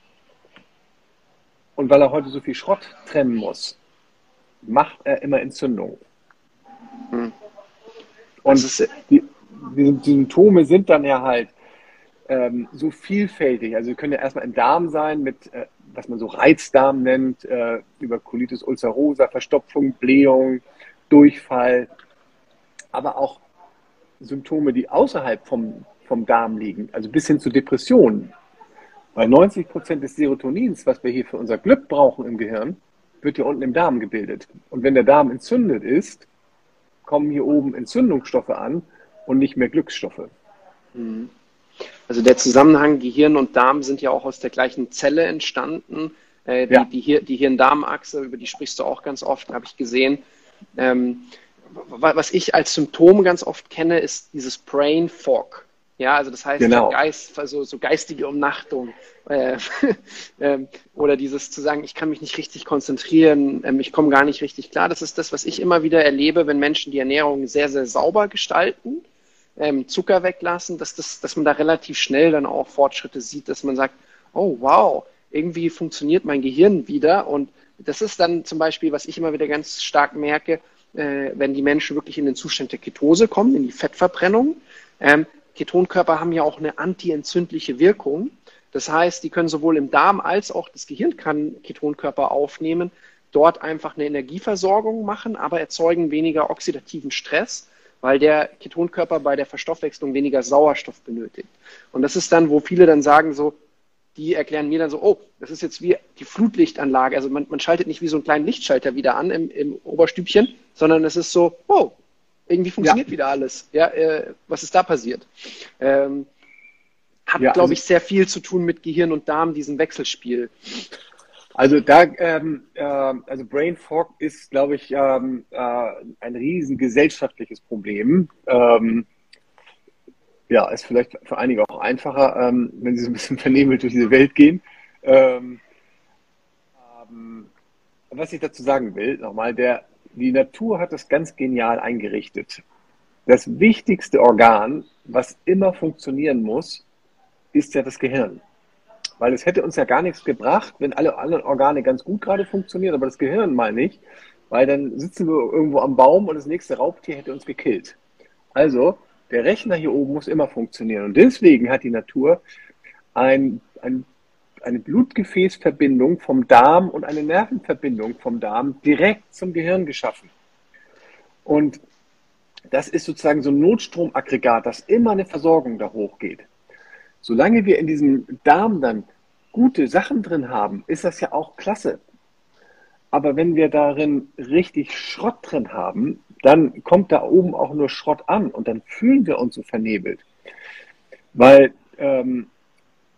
Und weil er heute so viel Schrott trennen muss, macht er immer Entzündungen. Hm. Und die, die, Symptome sind dann ja halt ähm, so vielfältig. Also können ja erstmal im Darm sein mit, äh, was man so Reizdarm nennt, äh, über Colitis ulcerosa, Verstopfung, Blähung, Durchfall, aber auch Symptome, die außerhalb vom, vom Darm liegen, also bis hin zu Depressionen. Weil 90 Prozent des Serotonins, was wir hier für unser Glück brauchen im Gehirn, wird hier unten im Darm gebildet. Und wenn der Darm entzündet ist, kommen hier oben Entzündungsstoffe an und nicht mehr Glücksstoffe. Mhm. Also der Zusammenhang Gehirn und Darm sind ja auch aus der gleichen Zelle entstanden. Äh, die, ja. die, Hir die Hirn-Darm-Achse, über die sprichst du auch ganz oft, habe ich gesehen. Ähm, was ich als Symptom ganz oft kenne, ist dieses Brain Fog. Ja, also das heißt, genau. Geist, also so geistige Umnachtung. Äh, äh, oder dieses zu sagen, ich kann mich nicht richtig konzentrieren, äh, ich komme gar nicht richtig klar. Das ist das, was ich immer wieder erlebe, wenn Menschen die Ernährung sehr, sehr sauber gestalten, ähm, Zucker weglassen, dass, das, dass man da relativ schnell dann auch Fortschritte sieht, dass man sagt, oh wow, irgendwie funktioniert mein Gehirn wieder. Und das ist dann zum Beispiel, was ich immer wieder ganz stark merke, äh, wenn die Menschen wirklich in den Zustand der Ketose kommen, in die Fettverbrennung. Ähm, Ketonkörper haben ja auch eine antientzündliche Wirkung. Das heißt, die können sowohl im Darm als auch das Gehirn kann Ketonkörper aufnehmen, dort einfach eine Energieversorgung machen, aber erzeugen weniger oxidativen Stress, weil der Ketonkörper bei der Verstoffwechslung weniger Sauerstoff benötigt. Und das ist dann, wo viele dann sagen so, die erklären mir dann so, oh, das ist jetzt wie die Flutlichtanlage. Also man, man schaltet nicht wie so einen kleinen Lichtschalter wieder an im, im Oberstübchen, sondern es ist so, oh, irgendwie funktioniert ja. wieder alles. Ja, äh, was ist da passiert? Ähm, hat, ja, glaube also, ich, sehr viel zu tun mit Gehirn und Darm, diesem Wechselspiel. Also da, ähm, äh, also Brain Fog ist, glaube ich, ähm, äh, ein riesen gesellschaftliches Problem. Ähm, ja, ist vielleicht für einige auch einfacher, ähm, wenn sie so ein bisschen vernebelt durch diese Welt gehen. Ähm, ähm, was ich dazu sagen will, nochmal, der die Natur hat das ganz genial eingerichtet. Das wichtigste Organ, was immer funktionieren muss, ist ja das Gehirn. Weil es hätte uns ja gar nichts gebracht, wenn alle anderen Organe ganz gut gerade funktionieren, aber das Gehirn mal nicht, weil dann sitzen wir irgendwo am Baum und das nächste Raubtier hätte uns gekillt. Also, der Rechner hier oben muss immer funktionieren. Und deswegen hat die Natur ein, ein eine Blutgefäßverbindung vom Darm und eine Nervenverbindung vom Darm direkt zum Gehirn geschaffen. Und das ist sozusagen so ein Notstromaggregat, das immer eine Versorgung da hochgeht. Solange wir in diesem Darm dann gute Sachen drin haben, ist das ja auch klasse. Aber wenn wir darin richtig Schrott drin haben, dann kommt da oben auch nur Schrott an und dann fühlen wir uns so vernebelt. Weil ähm,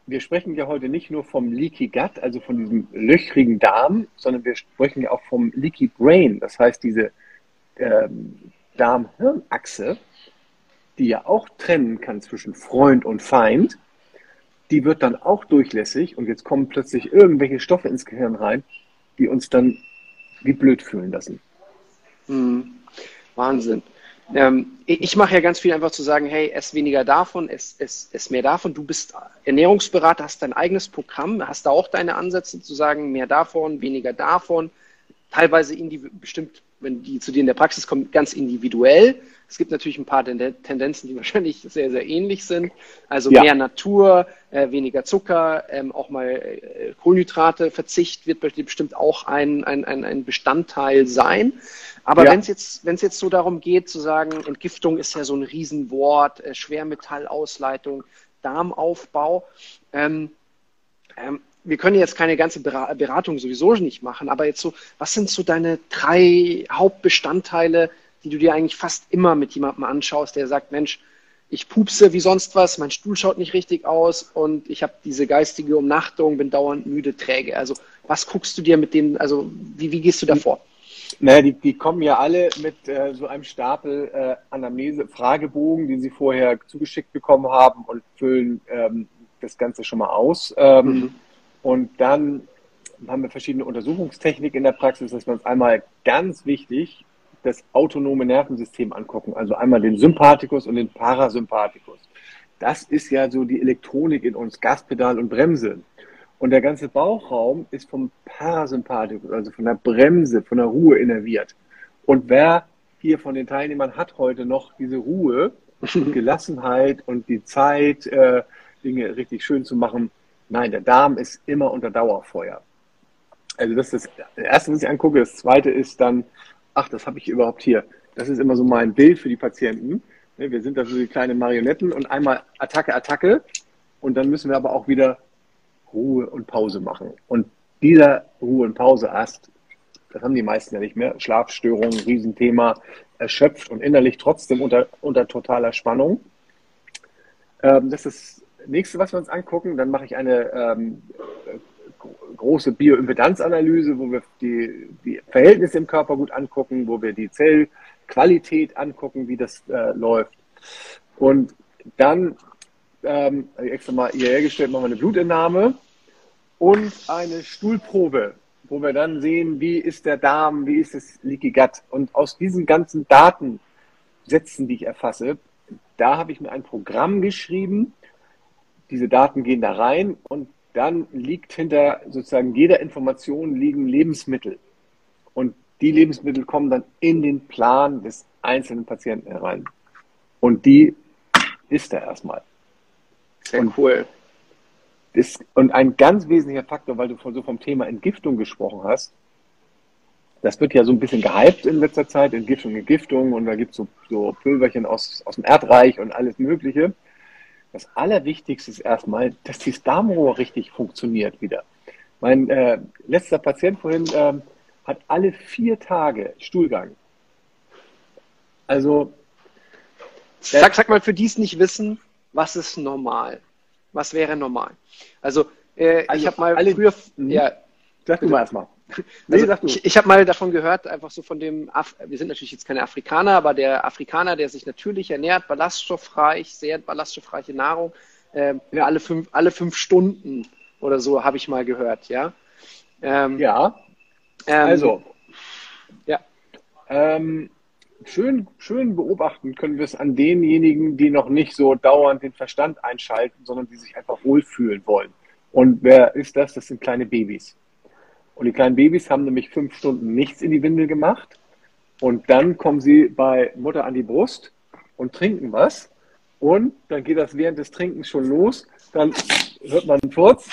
wir sprechen ja heute nicht nur vom Leaky Gut, also von diesem löchrigen Darm, sondern wir sprechen ja auch vom Leaky Brain. Das heißt, diese ähm, Darm-Hirn-Achse, die ja auch trennen kann zwischen Freund und Feind, die wird dann auch durchlässig und jetzt kommen plötzlich irgendwelche Stoffe ins Gehirn rein, die uns dann wie blöd fühlen lassen. Mhm. Wahnsinn. Ähm, ich mache ja ganz viel einfach zu sagen, hey, ess weniger davon, ess, ess, ess mehr davon. Du bist Ernährungsberater, hast dein eigenes Programm, hast da auch deine Ansätze zu sagen, mehr davon, weniger davon. Teilweise bestimmt, wenn die zu dir in der Praxis kommen, ganz individuell. Es gibt natürlich ein paar Tendenzen, die wahrscheinlich sehr, sehr ähnlich sind. Also ja. mehr Natur, äh, weniger Zucker, ähm, auch mal äh, Kohlenhydrate, Verzicht wird bestimmt auch ein, ein, ein, Bestandteil sein. Aber ja. wenn es jetzt, jetzt so darum geht, zu sagen, Entgiftung ist ja so ein Riesenwort, äh, Schwermetallausleitung, Darmaufbau. Ähm, ähm, wir können jetzt keine ganze Beratung sowieso nicht machen, aber jetzt so, was sind so deine drei Hauptbestandteile, die du dir eigentlich fast immer mit jemandem anschaust, der sagt, Mensch, ich pupse wie sonst was, mein Stuhl schaut nicht richtig aus und ich habe diese geistige Umnachtung, bin dauernd müde, träge. Also was guckst du dir mit dem, also wie, wie gehst du da vor? Naja, die, die kommen ja alle mit äh, so einem Stapel äh, Anamnese-Fragebogen, den sie vorher zugeschickt bekommen haben und füllen ähm, das Ganze schon mal aus. Ähm, mhm. Und dann haben wir verschiedene Untersuchungstechniken in der Praxis, dass wir uns einmal ganz wichtig das autonome Nervensystem angucken, also einmal den Sympathikus und den Parasympathikus. Das ist ja so die Elektronik in uns, Gaspedal und Bremse. Und der ganze Bauchraum ist vom Parasympathikus, also von der Bremse, von der Ruhe innerviert. Und wer hier von den Teilnehmern hat heute noch diese Ruhe, Gelassenheit und die Zeit, äh, Dinge richtig schön zu machen? Nein, der Darm ist immer unter Dauerfeuer. Also das ist das Erste, was ich angucke. Das Zweite ist dann, ach, das habe ich überhaupt hier. Das ist immer so mein Bild für die Patienten. Ne, wir sind da so die kleinen Marionetten und einmal Attacke, Attacke. Und dann müssen wir aber auch wieder Ruhe und Pause machen. Und dieser Ruhe- und Pause-Ast, das haben die meisten ja nicht mehr. Schlafstörungen, Riesenthema, erschöpft und innerlich trotzdem unter, unter totaler Spannung. Ähm, das ist nächste, was wir uns angucken. Dann mache ich eine ähm, große Bioimpedanzanalyse, wo wir die, die Verhältnisse im Körper gut angucken, wo wir die Zellqualität angucken, wie das äh, läuft. Und dann ähm, extra mal hierher gestellt, machen wir eine Blutentnahme und eine Stuhlprobe, wo wir dann sehen, wie ist der Darm, wie ist das Leaky Gut. Und aus diesen ganzen Datensätzen, die ich erfasse, da habe ich mir ein Programm geschrieben. Diese Daten gehen da rein und dann liegt hinter sozusagen jeder Information liegen Lebensmittel. Und die Lebensmittel kommen dann in den Plan des einzelnen Patienten herein. Und die ist er erstmal. Sehr und cool. Das, und ein ganz wesentlicher Faktor, weil du von, so vom Thema Entgiftung gesprochen hast, das wird ja so ein bisschen gehypt in letzter Zeit, Entgiftung, Entgiftung, und da gibt es so, so Pulverchen aus, aus dem Erdreich und alles Mögliche. Das Allerwichtigste ist erstmal, dass dieses Darmrohr richtig funktioniert wieder. Mein äh, letzter Patient vorhin äh, hat alle vier Tage Stuhlgang. Also. Sag, sag mal, für die es nicht wissen, was ist normal? Was wäre normal? Also, äh, also ich habe mal alle, früher. Ja, sag du mal erstmal. Also, nee, ich, ich habe mal davon gehört, einfach so von dem, Af wir sind natürlich jetzt keine Afrikaner, aber der Afrikaner, der sich natürlich ernährt, ballaststoffreich, sehr ballaststoffreiche Nahrung, äh, ja. alle, fünf, alle fünf Stunden oder so habe ich mal gehört, ja. Ähm, ja. Ähm, also. Ja. Ähm, schön, schön beobachten können wir es an denjenigen, die noch nicht so dauernd den Verstand einschalten, sondern die sich einfach wohlfühlen wollen. Und wer ist das? Das sind kleine Babys. Und die kleinen Babys haben nämlich fünf Stunden nichts in die Windel gemacht. Und dann kommen sie bei Mutter an die Brust und trinken was. Und dann geht das während des Trinkens schon los. Dann hört man einen Furz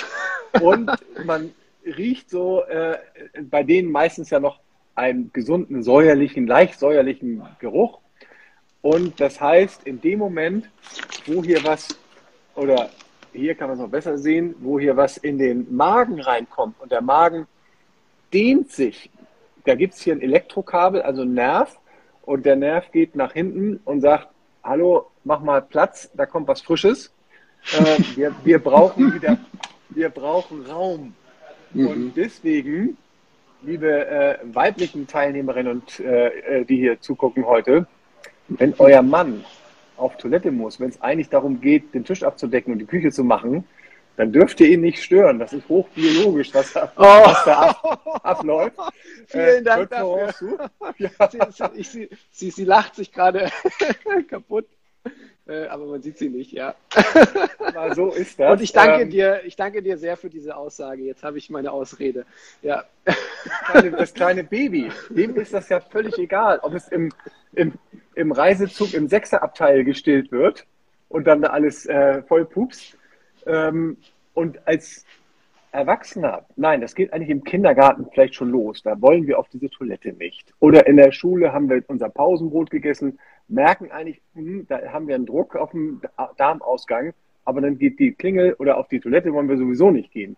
und man riecht so äh, bei denen meistens ja noch einen gesunden, säuerlichen, leicht säuerlichen Geruch. Und das heißt, in dem Moment, wo hier was, oder hier kann man es noch besser sehen, wo hier was in den Magen reinkommt und der Magen dehnt sich, da gibt es hier ein Elektrokabel, also ein Nerv, und der Nerv geht nach hinten und sagt, hallo, mach mal Platz, da kommt was Frisches. Äh, wir, wir, brauchen wieder, wir brauchen Raum. Mhm. Und deswegen liebe äh, weiblichen Teilnehmerinnen und äh, äh, die hier zugucken heute, wenn euer Mann auf Toilette muss, wenn es eigentlich darum geht, den Tisch abzudecken und die Küche zu machen, dann dürft ihr ihn nicht stören. Das ist hochbiologisch, was da, oh. was da ab, abläuft. Vielen äh, Dank dafür. Ja. Sie, sie, sie, sie lacht sich gerade kaputt. Äh, aber man sieht sie nicht, ja. Na, so ist das. Und ich danke ähm, dir, ich danke dir sehr für diese Aussage. Jetzt habe ich meine Ausrede. Ja. Das kleine, das kleine Baby, dem ist das ja völlig egal, ob es im, im, im Reisezug im Sechserabteil gestillt wird und dann da alles äh, voll pups. Ähm, und als Erwachsener, nein, das geht eigentlich im Kindergarten vielleicht schon los. Da wollen wir auf diese Toilette nicht. Oder in der Schule haben wir unser Pausenbrot gegessen, merken eigentlich, hm, da haben wir einen Druck auf dem Darmausgang, aber dann geht die Klingel oder auf die Toilette wollen wir sowieso nicht gehen.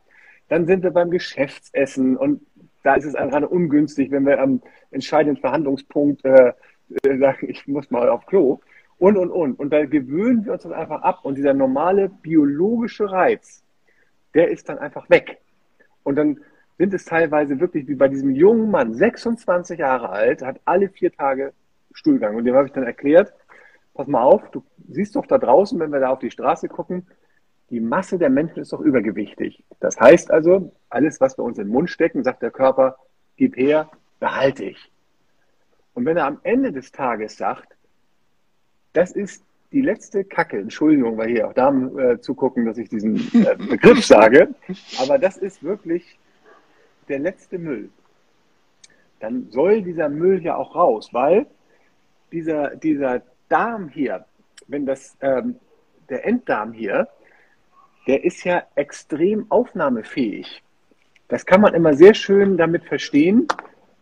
Dann sind wir beim Geschäftsessen und da ist es gerade ungünstig, wenn wir am entscheidenden Verhandlungspunkt äh, äh, sagen, ich muss mal auf Klo und, und, und. Und da gewöhnen wir uns das einfach ab und dieser normale biologische Reiz, der ist dann einfach weg. Und dann sind es teilweise wirklich wie bei diesem jungen Mann, 26 Jahre alt, hat alle vier Tage Stuhlgang. Und dem habe ich dann erklärt, pass mal auf, du siehst doch da draußen, wenn wir da auf die Straße gucken, die Masse der Menschen ist doch übergewichtig. Das heißt also, alles, was wir uns in den Mund stecken, sagt der Körper, gib her, behalte ich. Und wenn er am Ende des Tages sagt, das ist die letzte Kacke, Entschuldigung, weil hier auch Damen äh, zugucken, dass ich diesen äh, Begriff sage, aber das ist wirklich der letzte Müll. Dann soll dieser Müll ja auch raus, weil dieser, dieser Darm hier, wenn das, ähm, der Enddarm hier, der ist ja extrem aufnahmefähig. Das kann man immer sehr schön damit verstehen,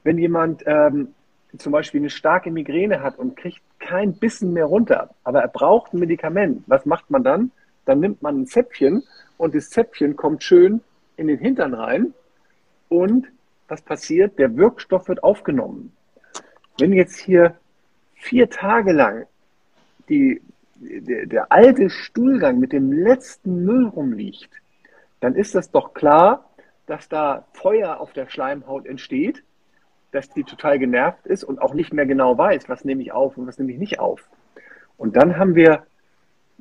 wenn jemand ähm, zum Beispiel eine starke Migräne hat und kriegt kein Bissen mehr runter, aber er braucht ein Medikament. Was macht man dann? Dann nimmt man ein Zäpfchen und das Zäpfchen kommt schön in den Hintern rein und was passiert? Der Wirkstoff wird aufgenommen. Wenn jetzt hier vier Tage lang die, der, der alte Stuhlgang mit dem letzten Müll rumliegt, dann ist das doch klar, dass da Feuer auf der Schleimhaut entsteht dass die total genervt ist und auch nicht mehr genau weiß, was nehme ich auf und was nehme ich nicht auf. Und dann haben wir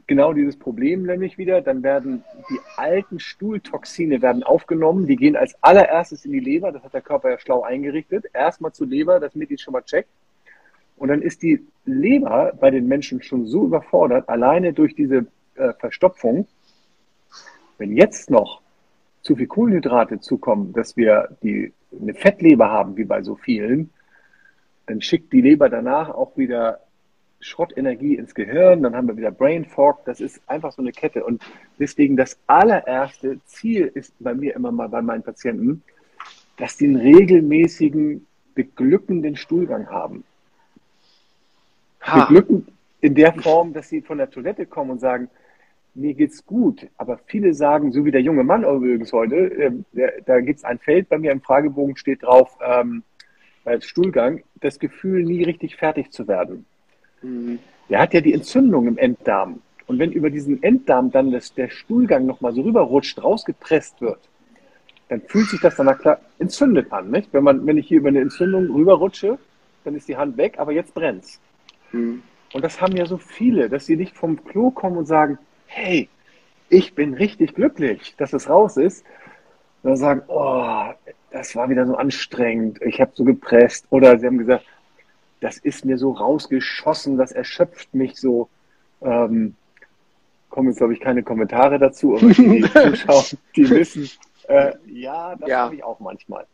genau dieses Problem nämlich wieder. Dann werden die alten Stuhltoxine werden aufgenommen. Die gehen als allererstes in die Leber. Das hat der Körper ja schlau eingerichtet. Erstmal zur Leber, das mit schon mal checkt. Und dann ist die Leber bei den Menschen schon so überfordert, alleine durch diese äh, Verstopfung. Wenn jetzt noch zu viel Kohlenhydrate zukommen, dass wir die, eine Fettleber haben, wie bei so vielen, dann schickt die Leber danach auch wieder Schrottenergie ins Gehirn, dann haben wir wieder Brain Fog. Das ist einfach so eine Kette. Und deswegen das allererste Ziel ist bei mir immer mal bei meinen Patienten, dass die einen regelmäßigen, beglückenden Stuhlgang haben. Ha. Beglückend in der Form, dass sie von der Toilette kommen und sagen, mir geht's gut. Aber viele sagen, so wie der junge Mann übrigens heute, äh, der, da gibt's ein Feld bei mir im Fragebogen, steht drauf, ähm, als Stuhlgang, das Gefühl, nie richtig fertig zu werden. Mhm. Der hat ja die Entzündung im Enddarm. Und wenn über diesen Enddarm dann das, der Stuhlgang nochmal so rüberrutscht, rausgepresst wird, dann fühlt sich das dann klar entzündet an. Nicht? Wenn, man, wenn ich hier über eine Entzündung rüberrutsche, dann ist die Hand weg, aber jetzt brennt's. Mhm. Und das haben ja so viele, dass sie nicht vom Klo kommen und sagen, hey, ich bin richtig glücklich, dass es raus ist. Und dann sagen, oh, das war wieder so anstrengend, ich habe so gepresst. Oder sie haben gesagt, das ist mir so rausgeschossen, das erschöpft mich so. Ähm, kommen jetzt, glaube ich, keine Kommentare dazu, aber die Zuschauer, die wissen, äh, ja, das ja. habe ich auch manchmal.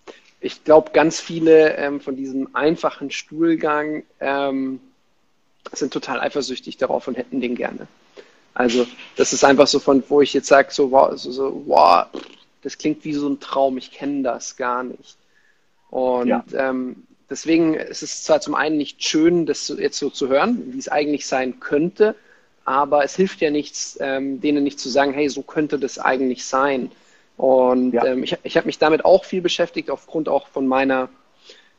Ich glaube, ganz viele ähm, von diesem einfachen Stuhlgang ähm, sind total eifersüchtig darauf und hätten den gerne. Also das ist einfach so von, wo ich jetzt sage, so, wow, so, so, wow, das klingt wie so ein Traum, ich kenne das gar nicht. Und ja. ähm, deswegen ist es zwar zum einen nicht schön, das jetzt so zu hören, wie es eigentlich sein könnte, aber es hilft ja nichts, ähm, denen nicht zu sagen, hey, so könnte das eigentlich sein. Und ja. ähm, ich, ich habe mich damit auch viel beschäftigt, aufgrund auch von meiner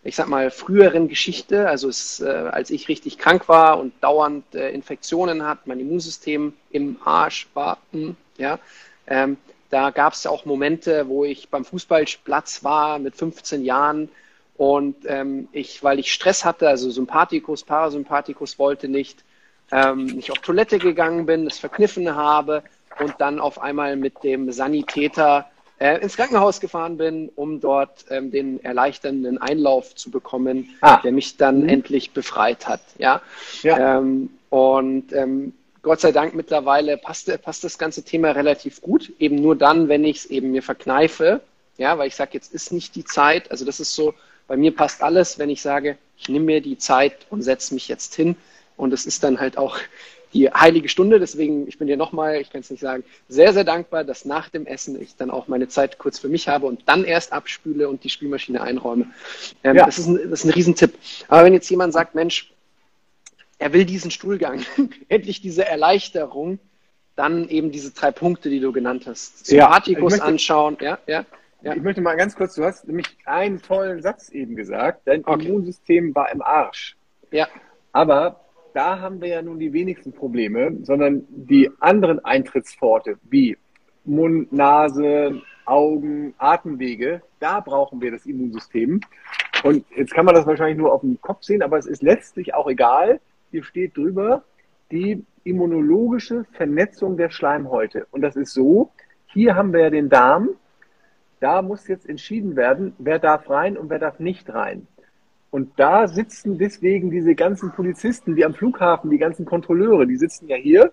ich sag mal, früheren Geschichte, also es, äh, als ich richtig krank war und dauernd äh, Infektionen hat, mein Immunsystem im Arsch war, mh, hm, ja, ähm, da gab es auch Momente, wo ich beim Fußballplatz war mit 15 Jahren und ähm, ich, weil ich Stress hatte, also Sympathikus, Parasympathikus wollte nicht, ähm, nicht auf Toilette gegangen bin, es verkniffen habe und dann auf einmal mit dem Sanitäter äh, ins Krankenhaus gefahren bin, um dort ähm, den erleichternden Einlauf zu bekommen, ah. der mich dann mhm. endlich befreit hat. Ja. ja. Ähm, und ähm, Gott sei Dank mittlerweile passt, passt das ganze Thema relativ gut. Eben nur dann, wenn ich es eben mir verkneife, ja, weil ich sage, jetzt ist nicht die Zeit. Also das ist so, bei mir passt alles, wenn ich sage, ich nehme mir die Zeit und setze mich jetzt hin. Und es ist dann halt auch die heilige Stunde. Deswegen, ich bin dir nochmal, ich kann es nicht sagen, sehr, sehr dankbar, dass nach dem Essen ich dann auch meine Zeit kurz für mich habe und dann erst abspüle und die Spülmaschine einräume. Ähm, ja. das, ist ein, das ist ein Riesentipp. Aber wenn jetzt jemand sagt, Mensch, er will diesen Stuhlgang, endlich diese Erleichterung, dann eben diese drei Punkte, die du genannt hast. Sympathikus ja, anschauen, ja, ja. Ja. Ich möchte mal ganz kurz, du hast nämlich einen tollen Satz eben gesagt, dein okay. Immunsystem war im Arsch. Ja. Aber da haben wir ja nun die wenigsten Probleme, sondern die anderen Eintrittspforte wie Mund, Nase, Augen, Atemwege, da brauchen wir das Immunsystem. Und jetzt kann man das wahrscheinlich nur auf dem Kopf sehen, aber es ist letztlich auch egal. Hier steht drüber die immunologische Vernetzung der Schleimhäute. Und das ist so, hier haben wir ja den Darm. Da muss jetzt entschieden werden, wer darf rein und wer darf nicht rein. Und da sitzen deswegen diese ganzen Polizisten, wie am Flughafen, die ganzen Kontrolleure, die sitzen ja hier.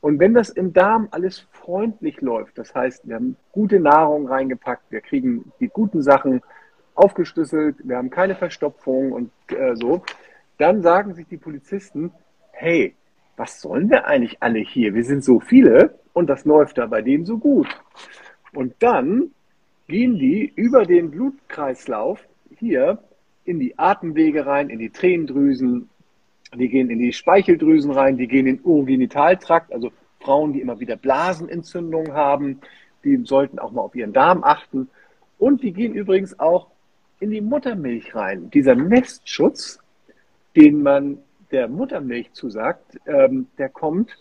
Und wenn das im Darm alles freundlich läuft, das heißt, wir haben gute Nahrung reingepackt, wir kriegen die guten Sachen aufgeschlüsselt, wir haben keine Verstopfung und äh, so, dann sagen sich die Polizisten, hey, was sollen wir eigentlich alle hier? Wir sind so viele und das läuft da bei denen so gut. Und dann gehen die über den Blutkreislauf hier in die Atemwege rein, in die Tränendrüsen, die gehen in die Speicheldrüsen rein, die gehen in den Urogenitaltrakt, also Frauen, die immer wieder Blasenentzündungen haben, die sollten auch mal auf ihren Darm achten. Und die gehen übrigens auch in die Muttermilch rein. Dieser Nestschutz, den man der Muttermilch zusagt, ähm, der kommt,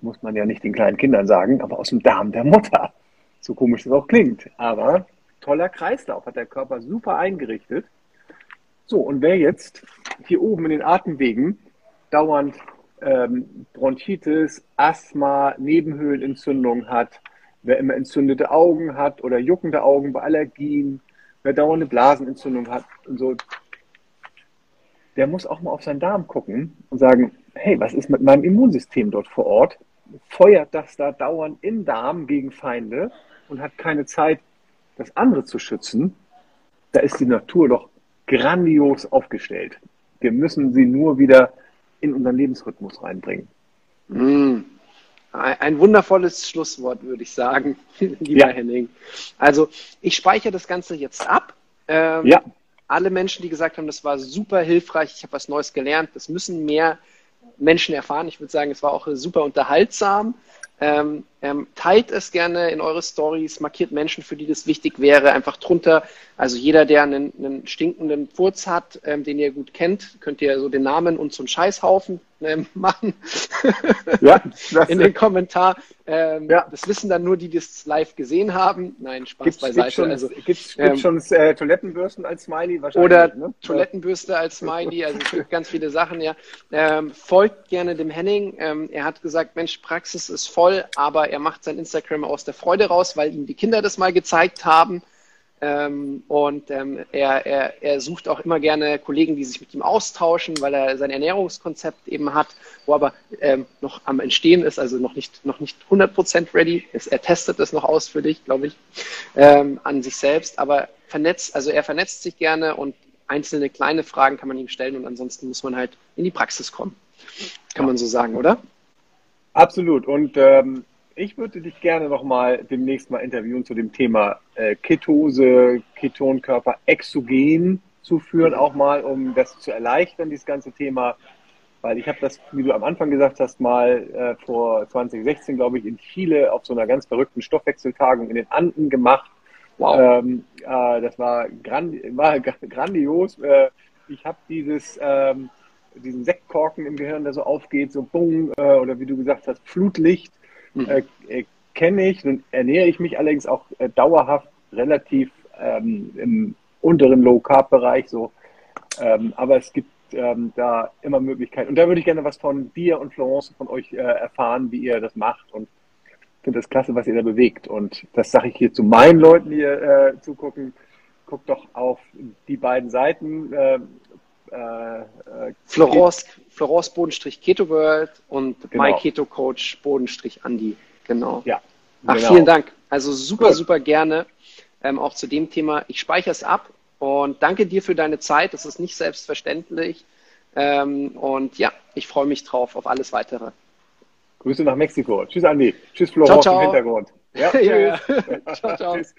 muss man ja nicht den kleinen Kindern sagen, aber aus dem Darm der Mutter. So komisch das auch klingt. Aber toller Kreislauf hat der Körper super eingerichtet. So, und wer jetzt hier oben in den Atemwegen dauernd ähm, Bronchitis, Asthma, Nebenhöhlenentzündung hat, wer immer entzündete Augen hat oder juckende Augen bei Allergien, wer dauernde Blasenentzündung hat und so, der muss auch mal auf seinen Darm gucken und sagen, hey, was ist mit meinem Immunsystem dort vor Ort? Feuert das da dauernd im Darm gegen Feinde und hat keine Zeit, das andere zu schützen? Da ist die Natur doch grandios aufgestellt. Wir müssen sie nur wieder in unseren Lebensrhythmus reinbringen. Mm. Ein wundervolles Schlusswort, würde ich sagen, lieber ja. Henning. Also ich speichere das Ganze jetzt ab. Ähm, ja. Alle Menschen, die gesagt haben, das war super hilfreich, ich habe was Neues gelernt, das müssen mehr Menschen erfahren. Ich würde sagen, es war auch super unterhaltsam. Ähm, ähm, teilt es gerne in eure Stories, markiert Menschen, für die das wichtig wäre, einfach drunter. Also jeder, der einen, einen stinkenden Furz hat, ähm, den ihr gut kennt, könnt ihr so den Namen und so einen Scheißhaufen ähm, machen ja, in den Kommentar. Ähm, ja. Das wissen dann nur die, die es live gesehen haben. Nein, Spaß gibt's, beiseite. Gibt's schon, also, gibt's, ähm, schon äh, Toilettenbürsten als Smiley wahrscheinlich? Oder ne? Toilettenbürste als Smiley. Also es gibt ganz viele Sachen. Ja. Ähm, folgt gerne dem Henning. Er hat gesagt, Mensch, Praxis ist voll, aber er macht sein Instagram aus der Freude raus, weil ihm die Kinder das mal gezeigt haben. Ähm, und ähm, er, er, er sucht auch immer gerne Kollegen, die sich mit ihm austauschen, weil er sein Ernährungskonzept eben hat, wo aber ähm, noch am Entstehen ist, also noch nicht, noch nicht 100% ready. ist. Er testet es noch aus für dich, glaube ich, ähm, an sich selbst. Aber vernetzt, also er vernetzt sich gerne und einzelne kleine Fragen kann man ihm stellen und ansonsten muss man halt in die Praxis kommen. Kann ja. man so sagen, oder? Absolut. Und ähm, ich würde dich gerne nochmal demnächst mal interviewen zu dem Thema äh, Ketose, Ketonkörper exogen zu führen, auch mal, um das zu erleichtern, dieses ganze Thema. Weil ich habe das, wie du am Anfang gesagt hast, mal äh, vor 2016, glaube ich, in Chile auf so einer ganz verrückten Stoffwechseltagung in den Anden gemacht. Wow. Ähm, äh, das war, grand, war grandios. Äh, ich habe dieses, ähm, diesen Sektkorken im Gehirn, der so aufgeht, so Bung, äh, oder wie du gesagt hast, Flutlicht mhm. äh, äh kenne ich und ernähre ich mich allerdings auch äh, dauerhaft relativ ähm, im unteren Low-Carb-Bereich so. Ähm, aber es gibt ähm, da immer Möglichkeiten. Und da würde ich gerne was von dir und Florence, von euch äh, erfahren, wie ihr das macht. Und finde das klasse, was ihr da bewegt. Und das sage ich hier zu meinen Leuten, die hier äh, zugucken. Guckt doch auf die beiden Seiten. Äh, äh, Florence, Florence Bodenstrich Keto World und genau. My Keto Coach Bodenstrich Andy. Genau. Ja. Ach, genau. vielen Dank. Also super, cool. super gerne. Ähm, auch zu dem Thema. Ich speichere es ab und danke dir für deine Zeit. Das ist nicht selbstverständlich. Ähm, und ja, ich freue mich drauf auf alles weitere. Grüße nach Mexiko. Tschüss, Andi. Tschüss, Florence im Hintergrund. Ja, ja. ciao, ciao. Tschüss.